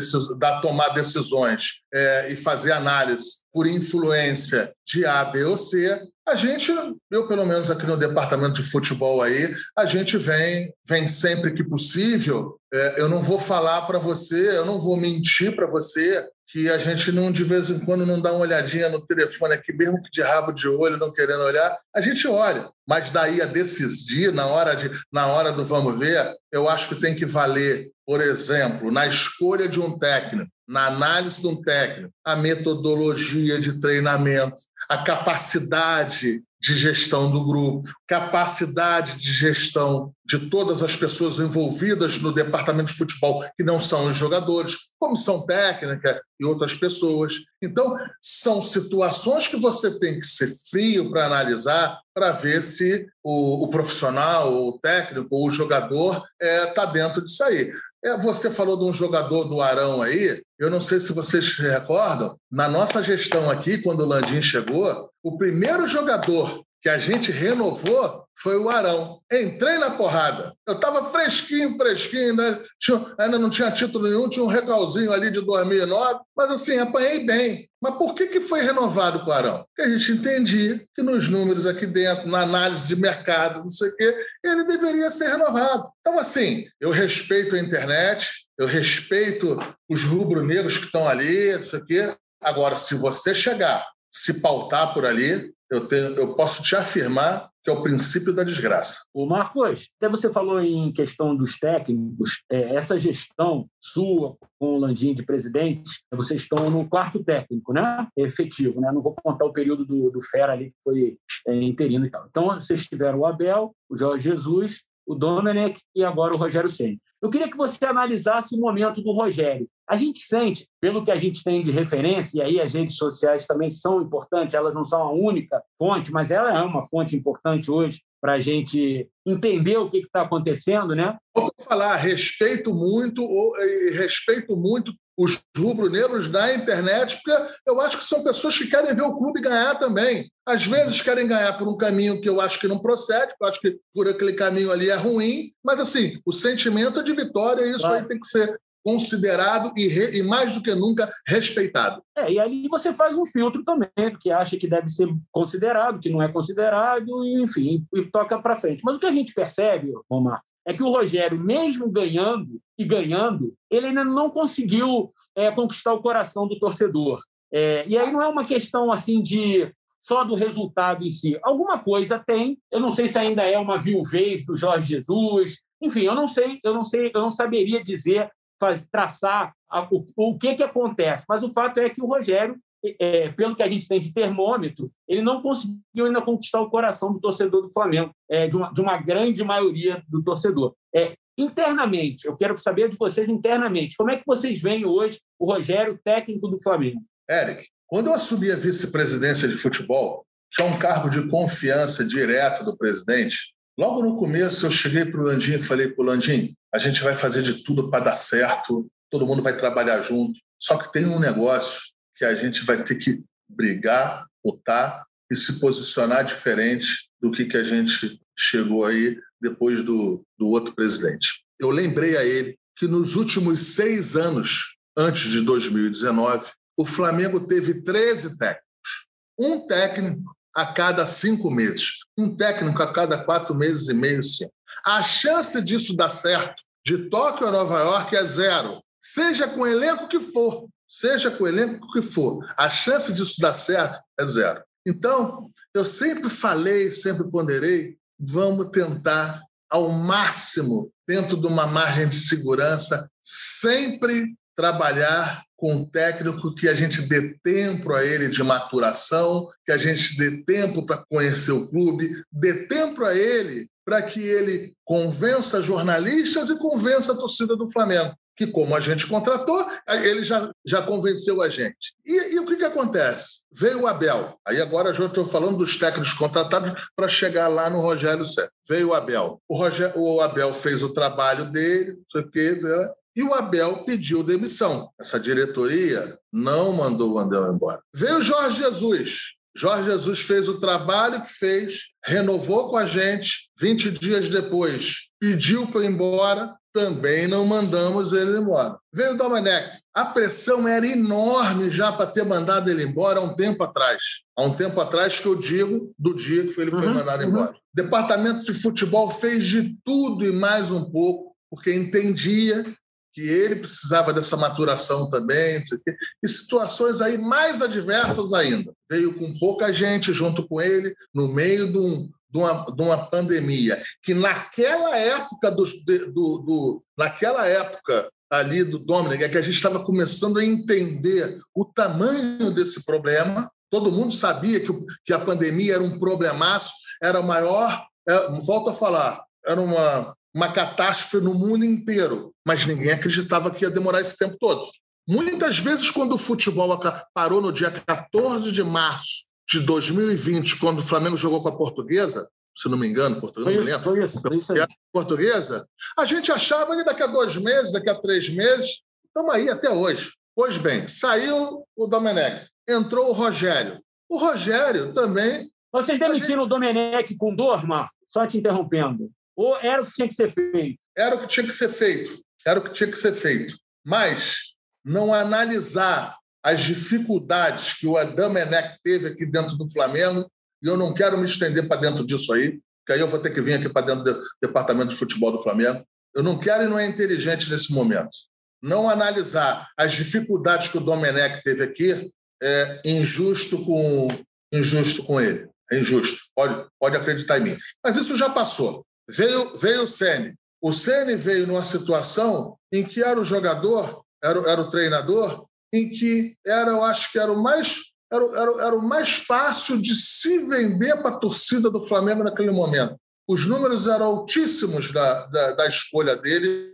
Speaker 2: a tomar decisões é, e fazer análise por influência de A, B ou C, a gente, eu pelo menos aqui no departamento de futebol aí, a gente vem, vem sempre que possível. É, eu não vou falar para você, eu não vou mentir para você que a gente não de vez em quando não dá uma olhadinha no telefone aqui, mesmo que de rabo de olho, não querendo olhar, a gente olha. Mas daí a decidir na hora de na hora do vamos ver, eu acho que tem que valer, por exemplo, na escolha de um técnico, na análise de um técnico, a metodologia de treinamento, a capacidade de gestão do grupo, capacidade de gestão de todas as pessoas envolvidas no departamento de futebol, que não são os jogadores, comissão técnica e outras pessoas. Então, são situações que você tem que ser frio para analisar, para ver se o, o, profissional, o técnico, ou o jogador está é, tá dentro disso aí. É, você falou de um jogador do Arão aí, eu não sei se vocês se recordam, na nossa gestão aqui, quando o Landim chegou, o primeiro jogador que a gente renovou foi o Arão. Entrei na porrada. Eu estava fresquinho, fresquinho, né? Tinha, ainda não tinha título nenhum, tinha um recalzinho ali de 2009, mas assim, apanhei bem. Mas por que, que foi renovado com o Arão? Porque a gente entendia que nos números aqui dentro, na análise de mercado, não sei o quê, ele deveria ser renovado. Então, assim, eu respeito a internet, eu respeito os rubro-negros que estão ali, não sei o quê. Agora, se você chegar, se pautar por ali, eu, tenho, eu posso te afirmar que é o princípio da desgraça.
Speaker 3: O Marcos, até você falou em questão dos técnicos, é, essa gestão sua com o Landim de presidente, vocês estão no quarto técnico, né? Efetivo, né? Não vou contar o período do, do Fera ali, que foi é, interino e tal. Então, vocês tiveram o Abel, o Jorge Jesus, o Domenech e agora o Rogério Senna. Eu queria que você analisasse o momento do Rogério. A gente sente, pelo que a gente tem de referência, e aí as redes sociais também são importantes, elas não são a única fonte, mas ela é uma fonte importante hoje para a gente entender o que está acontecendo, né?
Speaker 2: Vou falar, respeito muito, respeito muito os rubro-negros da internet, porque eu acho que são pessoas que querem ver o clube ganhar também. Às vezes querem ganhar por um caminho que eu acho que não procede, eu acho que por aquele caminho ali é ruim, mas assim, o sentimento é de vitória, e isso aí tem que ser considerado e, re, e, mais do que nunca respeitado.
Speaker 3: É, e ali você faz um filtro também, que acha que deve ser considerado, que não é considerado, e, enfim, e toca para frente. Mas o que a gente percebe, Omar, é que o Rogério, mesmo ganhando e ganhando, ele ainda não conseguiu é, conquistar o coração do torcedor. É, e aí não é uma questão assim de só do resultado em si. Alguma coisa tem. Eu não sei se ainda é uma viuvez do Jorge Jesus. Enfim, eu não sei, eu não sei, eu não saberia dizer faz, traçar a, o, o que, que acontece. Mas o fato é que o Rogério, é, pelo que a gente tem de termômetro, ele não conseguiu ainda conquistar o coração do torcedor do Flamengo, é, de, uma, de uma grande maioria do torcedor. É, internamente, eu quero saber de vocês internamente, como é que vocês veem hoje o Rogério, técnico do Flamengo?
Speaker 2: Eric, quando eu assumi a vice-presidência de futebol, que é um cargo de confiança direto do presidente, logo no começo eu cheguei para o Landim e falei para o Landim, a gente vai fazer de tudo para dar certo, todo mundo vai trabalhar junto. Só que tem um negócio que a gente vai ter que brigar, lutar e se posicionar diferente do que, que a gente chegou aí depois do, do outro presidente. Eu lembrei a ele que nos últimos seis anos, antes de 2019, o Flamengo teve 13 técnicos. Um técnico a cada cinco meses. Um técnico a cada quatro meses e meio, sim. A chance disso dar certo de Tóquio a Nova York é zero. Seja com o elenco que for, seja com o elenco que for, a chance disso dar certo é zero. Então, eu sempre falei, sempre ponderei, vamos tentar ao máximo, dentro de uma margem de segurança, sempre trabalhar com um técnico que a gente dê tempo a ele de maturação, que a gente dê tempo para conhecer o clube, dê tempo a ele para que ele convença jornalistas e convença a torcida do Flamengo. Que, como a gente contratou, ele já, já convenceu a gente. E, e o que, que acontece? Veio o Abel. Aí agora já estou falando dos técnicos contratados para chegar lá no Rogério Sérgio. Veio o Abel. O, Rogério, o Abel fez o trabalho dele, não sei o quê, e o Abel pediu demissão. Essa diretoria não mandou o Abel embora. Veio o Jorge Jesus. Jorge Jesus fez o trabalho que fez, renovou com a gente, 20 dias depois pediu para ir embora, também não mandamos ele embora. Veio o Domenech. A pressão era enorme já para ter mandado ele embora há um tempo atrás. Há um tempo atrás que eu digo do dia que ele foi uhum, mandado uhum. embora. O departamento de futebol fez de tudo e mais um pouco, porque entendia que ele precisava dessa maturação também, e situações aí mais adversas ainda. Veio com pouca gente junto com ele, no meio de, um, de, uma, de uma pandemia, que naquela época do, do, do naquela época ali do Dominic, é que a gente estava começando a entender o tamanho desse problema. Todo mundo sabia que, que a pandemia era um problemaço, era maior, é, volto a falar, era uma, uma catástrofe no mundo inteiro, mas ninguém acreditava que ia demorar esse tempo todo. Muitas vezes, quando o futebol parou no dia 14 de março de 2020, quando o Flamengo jogou com a Portuguesa, se não me engano, portuguesa,
Speaker 3: foi isso, foi isso, foi isso
Speaker 2: portuguesa, a gente achava que daqui a dois meses, daqui a três meses, estamos aí até hoje. Pois bem, saiu o Domenech, entrou o Rogério. O Rogério também.
Speaker 3: Vocês demitiram gente... o Domenech com dor, Marco? Só te interrompendo. Ou era o que tinha que ser feito?
Speaker 2: Era o que tinha que ser feito. Era o que tinha que ser feito. Mas não analisar as dificuldades que o Adam Enek teve aqui dentro do Flamengo, e eu não quero me estender para dentro disso aí, porque aí eu vou ter que vir aqui para dentro do departamento de futebol do Flamengo. Eu não quero e não é inteligente nesse momento. Não analisar as dificuldades que o Domenech teve aqui é injusto com, injusto com ele. É injusto. Pode, pode acreditar em mim. Mas isso já passou. Veio, veio o Sene. O Sene veio numa situação em que era o jogador, era, era o treinador, em que era, eu acho que era o mais era, era, era o mais fácil de se vender para a torcida do Flamengo naquele momento. Os números eram altíssimos da, da, da escolha dele,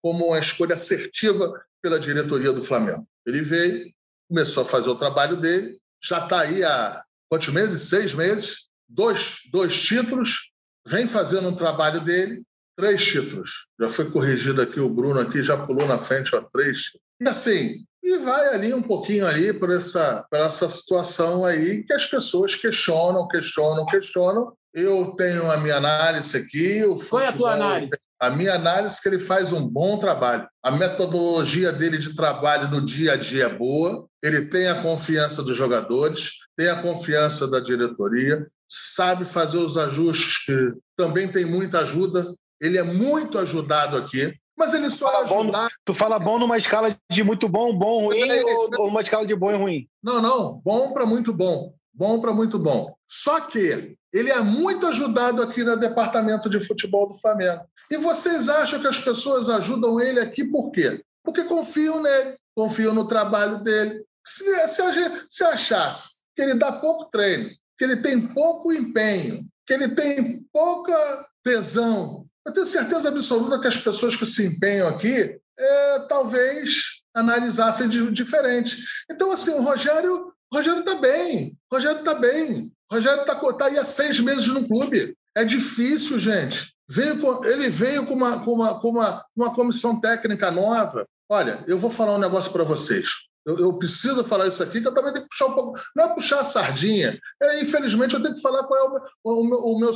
Speaker 2: como uma escolha assertiva pela diretoria do Flamengo. Ele veio, começou a fazer o trabalho dele, já está aí há quantos meses? Seis meses, dois, dois títulos, vem fazendo um trabalho dele, três títulos. Já foi corrigido aqui, o Bruno aqui já pulou na frente, ó, três. E assim, e vai ali um pouquinho ali por essa, por essa situação aí que as pessoas questionam, questionam, questionam. Eu tenho a minha análise aqui. O
Speaker 3: Qual é a tua análise?
Speaker 2: A minha análise é que ele faz um bom trabalho. A metodologia dele de trabalho no dia a dia é boa. Ele tem a confiança dos jogadores, tem a confiança da diretoria, sabe fazer os ajustes, que também tem muita ajuda. Ele é muito ajudado aqui. Mas ele só
Speaker 1: fala ajudar... bom, Tu fala bom numa escala de muito bom, bom, ruim é, ou, ou uma escala de bom e ruim?
Speaker 2: Não, não. Bom para muito bom. Bom para muito bom. Só que ele é muito ajudado aqui no departamento de futebol do Flamengo. E vocês acham que as pessoas ajudam ele aqui por quê? Porque confiam nele, confiam no trabalho dele. Se, se, se achasse que ele dá pouco treino, que ele tem pouco empenho, que ele tem pouca tesão eu tenho certeza absoluta que as pessoas que se empenham aqui é, talvez analisassem de, diferente. Então, assim, o Rogério Rogério está bem. Rogério está bem. Rogério está tá aí há seis meses no clube. É difícil, gente. Veio com, ele veio com uma, com, uma, com uma, uma comissão técnica nova. Olha, eu vou falar um negócio para vocês. Eu, eu, preciso falar isso aqui, que eu também tenho que puxar um pouco. Não é puxar a sardinha. É, infelizmente, eu tenho que falar qual é o, o, o meu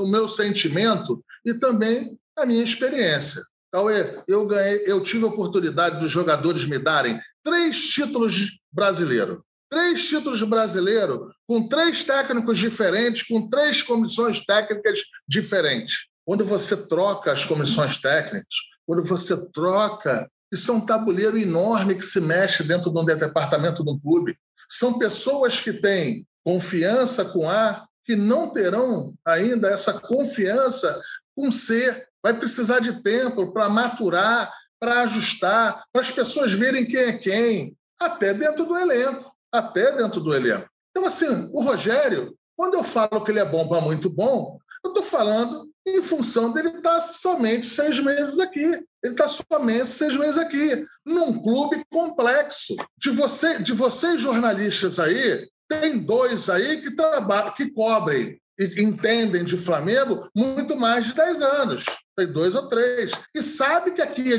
Speaker 2: o meu sentimento e também a minha experiência. Cauê, eu ganhei, eu tive a oportunidade dos jogadores me darem três títulos brasileiros. Três títulos brasileiros com três técnicos diferentes, com três comissões técnicas diferentes. Quando você troca as comissões técnicas, quando você troca, isso é um tabuleiro enorme que se mexe dentro de um departamento de um clube. São pessoas que têm confiança com A, que não terão ainda essa confiança com C. Vai precisar de tempo para maturar, para ajustar, para as pessoas verem quem é quem, até dentro do elenco. Até dentro do elenco. Então, assim, o Rogério, quando eu falo que ele é bom para muito bom, eu estou falando em função dele estar tá somente seis meses aqui. Ele está somente seis meses aqui, num clube complexo. De, você, de vocês, jornalistas aí, tem dois aí que, trabalham, que cobrem e entendem de Flamengo muito mais de 10 anos. Tem dois ou três. E sabe que aqui é,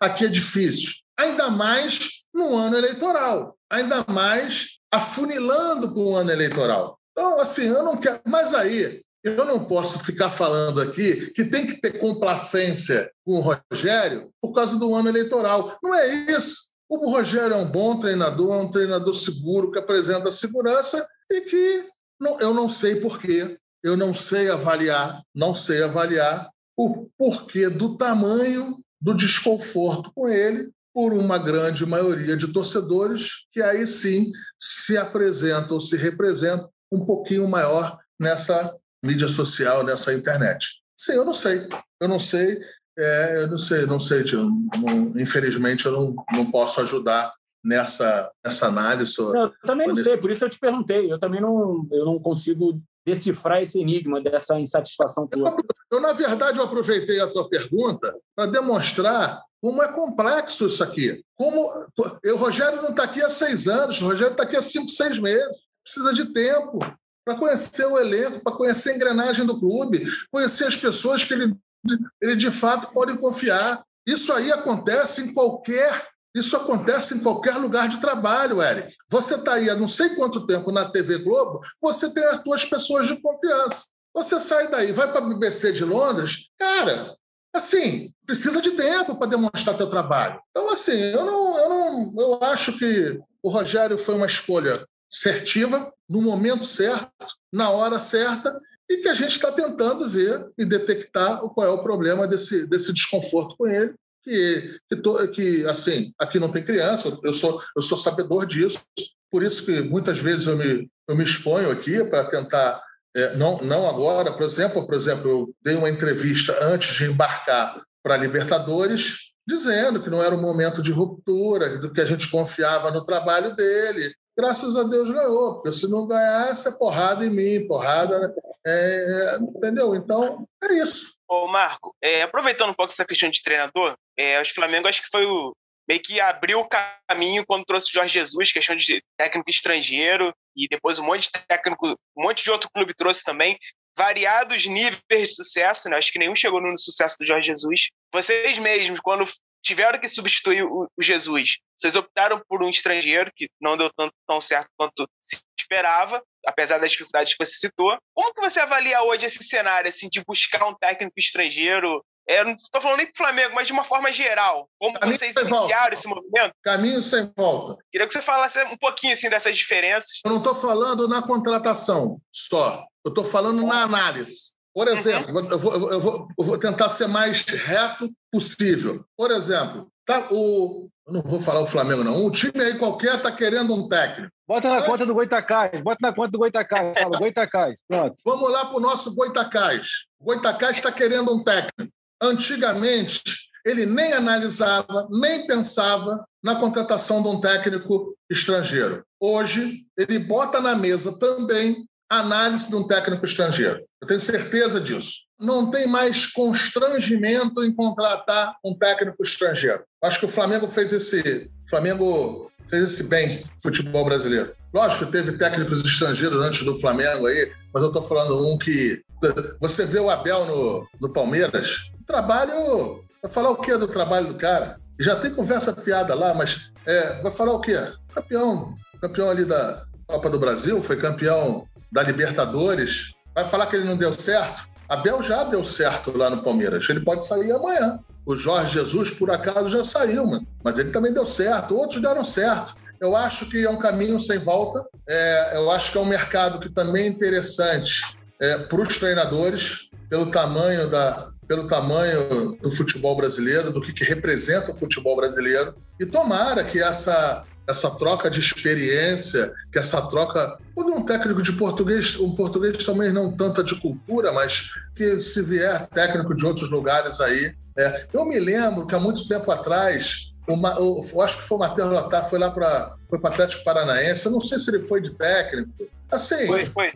Speaker 2: aqui é difícil. Ainda mais no ano eleitoral. Ainda mais afunilando para o ano eleitoral. Então, assim, eu não quero. Mas aí, eu não posso ficar falando aqui que tem que ter complacência com o Rogério por causa do ano eleitoral. Não é isso. O Rogério é um bom treinador, é um treinador seguro, que apresenta segurança e que não, eu não sei porquê, eu não sei avaliar, não sei avaliar o porquê do tamanho do desconforto com ele por uma grande maioria de torcedores que aí sim se apresentam ou se representam um pouquinho maior nessa mídia social, nessa internet. Sim, eu não sei. Eu não sei. É, eu não sei, não sei, tio. Não, infelizmente, eu não, não posso ajudar nessa, nessa análise.
Speaker 3: eu também não nesse... sei, por isso eu te perguntei. Eu também não, eu não consigo decifrar esse enigma dessa insatisfação tua.
Speaker 2: Eu, eu, na verdade, eu aproveitei a tua pergunta para demonstrar como é complexo isso aqui. Como o Rogério não está aqui há seis anos, o Rogério está aqui há cinco, seis meses. Precisa de tempo para conhecer o elenco, para conhecer a engrenagem do clube, conhecer as pessoas que ele ele de fato pode confiar. Isso aí acontece em qualquer isso acontece em qualquer lugar de trabalho, Eric. Você está aí há não sei quanto tempo na TV Globo, você tem as suas pessoas de confiança. Você sai daí, vai para a BBC de Londres, cara, assim, precisa de tempo para demonstrar teu trabalho. Então, assim, eu não, eu não, eu acho que o Rogério foi uma escolha certiva, no momento certo, na hora certa, e que a gente está tentando ver e detectar qual é o problema desse, desse desconforto com ele. Que, que, to, que, assim, aqui não tem criança, eu sou, eu sou sabedor disso, por isso que muitas vezes eu me, eu me exponho aqui para tentar, é, não, não agora, por exemplo, por exemplo, eu dei uma entrevista antes de embarcar para Libertadores, dizendo que não era um momento de ruptura, do que a gente confiava no trabalho dele. Graças a Deus ganhou, porque se não ganhasse, é porrada em mim, porrada é, entendeu? Então, é isso.
Speaker 5: Ô, Marco, é, aproveitando um pouco essa questão de treinador, é, o Flamengo acho que foi o meio que abriu o caminho quando trouxe o Jorge Jesus, questão de técnico estrangeiro, e depois um monte de técnico, um monte de outro clube trouxe também. variados níveis de sucesso, né? Acho que nenhum chegou no sucesso do Jorge Jesus. Vocês mesmos, quando tiveram que substituir o, o Jesus, vocês optaram por um estrangeiro que não deu tanto tão certo quanto se esperava, apesar das dificuldades que você citou. Como que você avalia hoje esse cenário assim de buscar um técnico estrangeiro? É, não estou falando nem para o Flamengo, mas de uma forma geral. Como Caminho vocês iniciaram volta. esse movimento?
Speaker 2: Caminho sem volta.
Speaker 5: Queria que você falasse um pouquinho assim dessas diferenças.
Speaker 2: Eu não estou falando na contratação só. Eu estou falando na análise. Por exemplo, uhum. eu, vou, eu, vou, eu, vou, tentar ser mais reto possível. Por exemplo, tá, o, eu não vou falar o Flamengo, não. Um time aí qualquer está querendo um técnico.
Speaker 1: Bota na conta do Goitacás, bota na conta do Goitacás. (laughs) Fala, Goitacás, pronto.
Speaker 2: Vamos lá para o nosso Goitacás. O Goitacás está querendo um técnico. Antigamente, ele nem analisava, nem pensava na contratação de um técnico estrangeiro. Hoje, ele bota na mesa também análise de um técnico estrangeiro. Eu tenho certeza disso. Não tem mais constrangimento em contratar um técnico estrangeiro. Acho que o Flamengo fez esse, Flamengo fez esse bem futebol brasileiro. Lógico teve técnicos estrangeiros antes do Flamengo aí, mas eu estou falando um que você vê o Abel no, no Palmeiras, trabalho. Vai falar o que do trabalho do cara? Já tem conversa fiada lá, mas é, vai falar o quê? Campeão, campeão ali da Copa do Brasil, foi campeão da Libertadores. Vai falar que ele não deu certo? Abel já deu certo lá no Palmeiras. Ele pode sair amanhã. O Jorge Jesus, por acaso, já saiu, mano. mas ele também deu certo. Outros deram certo. Eu acho que é um caminho sem volta. É, eu acho que é um mercado que também é interessante é, para os treinadores, pelo tamanho da, pelo tamanho do futebol brasileiro, do que, que representa o futebol brasileiro. E tomara que essa, essa troca de experiência, que essa troca, de um técnico de português, um português também não tanta de cultura, mas que se vier técnico de outros lugares aí. É. Eu me lembro que há muito tempo atrás, uma, eu, eu acho que foi o Matheus Latar, foi lá para foi o Atlético Paranaense, eu não sei se ele foi de técnico, Assim, foi, foi.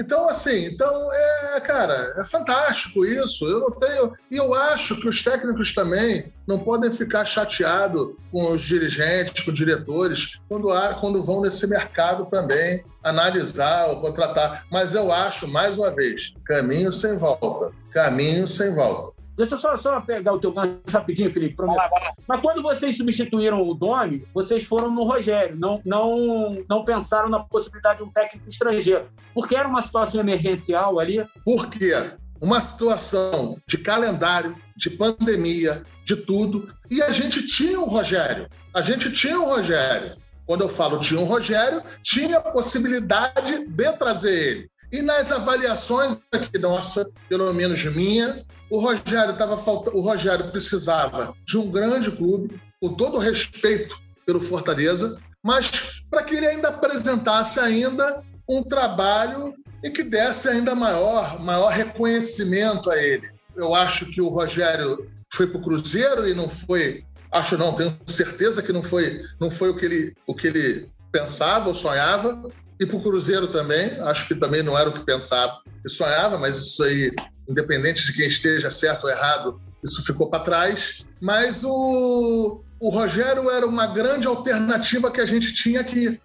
Speaker 2: Então, assim, então, é, cara, é fantástico isso. Eu não tenho. E eu acho que os técnicos também não podem ficar chateados com os dirigentes, com os diretores, quando, há, quando vão nesse mercado também analisar ou contratar. Mas eu acho, mais uma vez, caminho sem volta. Caminho sem volta.
Speaker 3: Deixa eu só, só pegar o teu gancho rapidinho, Felipe. Prometo. Mas quando vocês substituíram o Domi, vocês foram no Rogério, não, não, não pensaram na possibilidade de um técnico estrangeiro. Porque era uma situação emergencial ali.
Speaker 2: Por quê? Uma situação de calendário, de pandemia, de tudo. E a gente tinha o Rogério. A gente tinha o Rogério. Quando eu falo tinha o Rogério, tinha a possibilidade de trazer ele. E nas avaliações aqui, nossa, pelo menos minha, o Rogério tava faltando, o Rogério precisava de um grande clube, com todo o respeito pelo Fortaleza, mas para que ele ainda apresentasse ainda um trabalho e que desse ainda maior, maior reconhecimento a ele. Eu acho que o Rogério foi para o Cruzeiro e não foi, acho não, tenho certeza que não foi, não foi o que ele, o que ele pensava ou sonhava e para o Cruzeiro também. Acho que também não era o que pensava e sonhava, mas isso aí, independente de quem esteja certo ou errado, isso ficou para trás. Mas o, o Rogério era uma grande alternativa que a gente tinha aqui.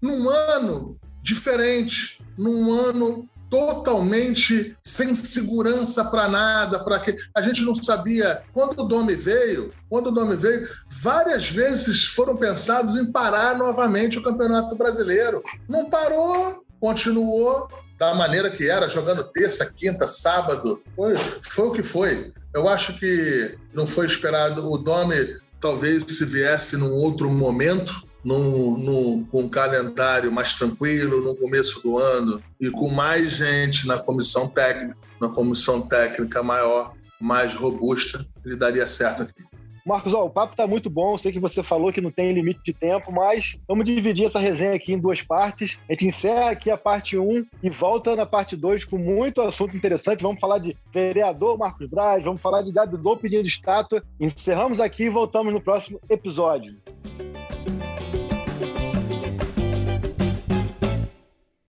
Speaker 2: Num ano diferente, num ano totalmente sem segurança para nada, para que a gente não sabia quando o Domi veio, quando o Domi veio, várias vezes foram pensados em parar novamente o Campeonato Brasileiro. Não parou, continuou da maneira que era, jogando terça, quinta, sábado. Foi, foi o que foi. Eu acho que não foi esperado. O Domi talvez se viesse num outro momento, num, num, com um calendário mais tranquilo no começo do ano e com mais gente na comissão técnica, na comissão técnica maior, mais robusta, ele daria certo aqui.
Speaker 1: Marcos, ó, o papo está muito bom. Sei que você falou que não tem limite de tempo, mas vamos dividir essa resenha aqui em duas partes. A gente encerra aqui a parte 1 e volta na parte 2 com muito assunto interessante. Vamos falar de vereador Marcos Braz, vamos falar de Gabigol pedindo estátua. Encerramos aqui e voltamos no próximo episódio.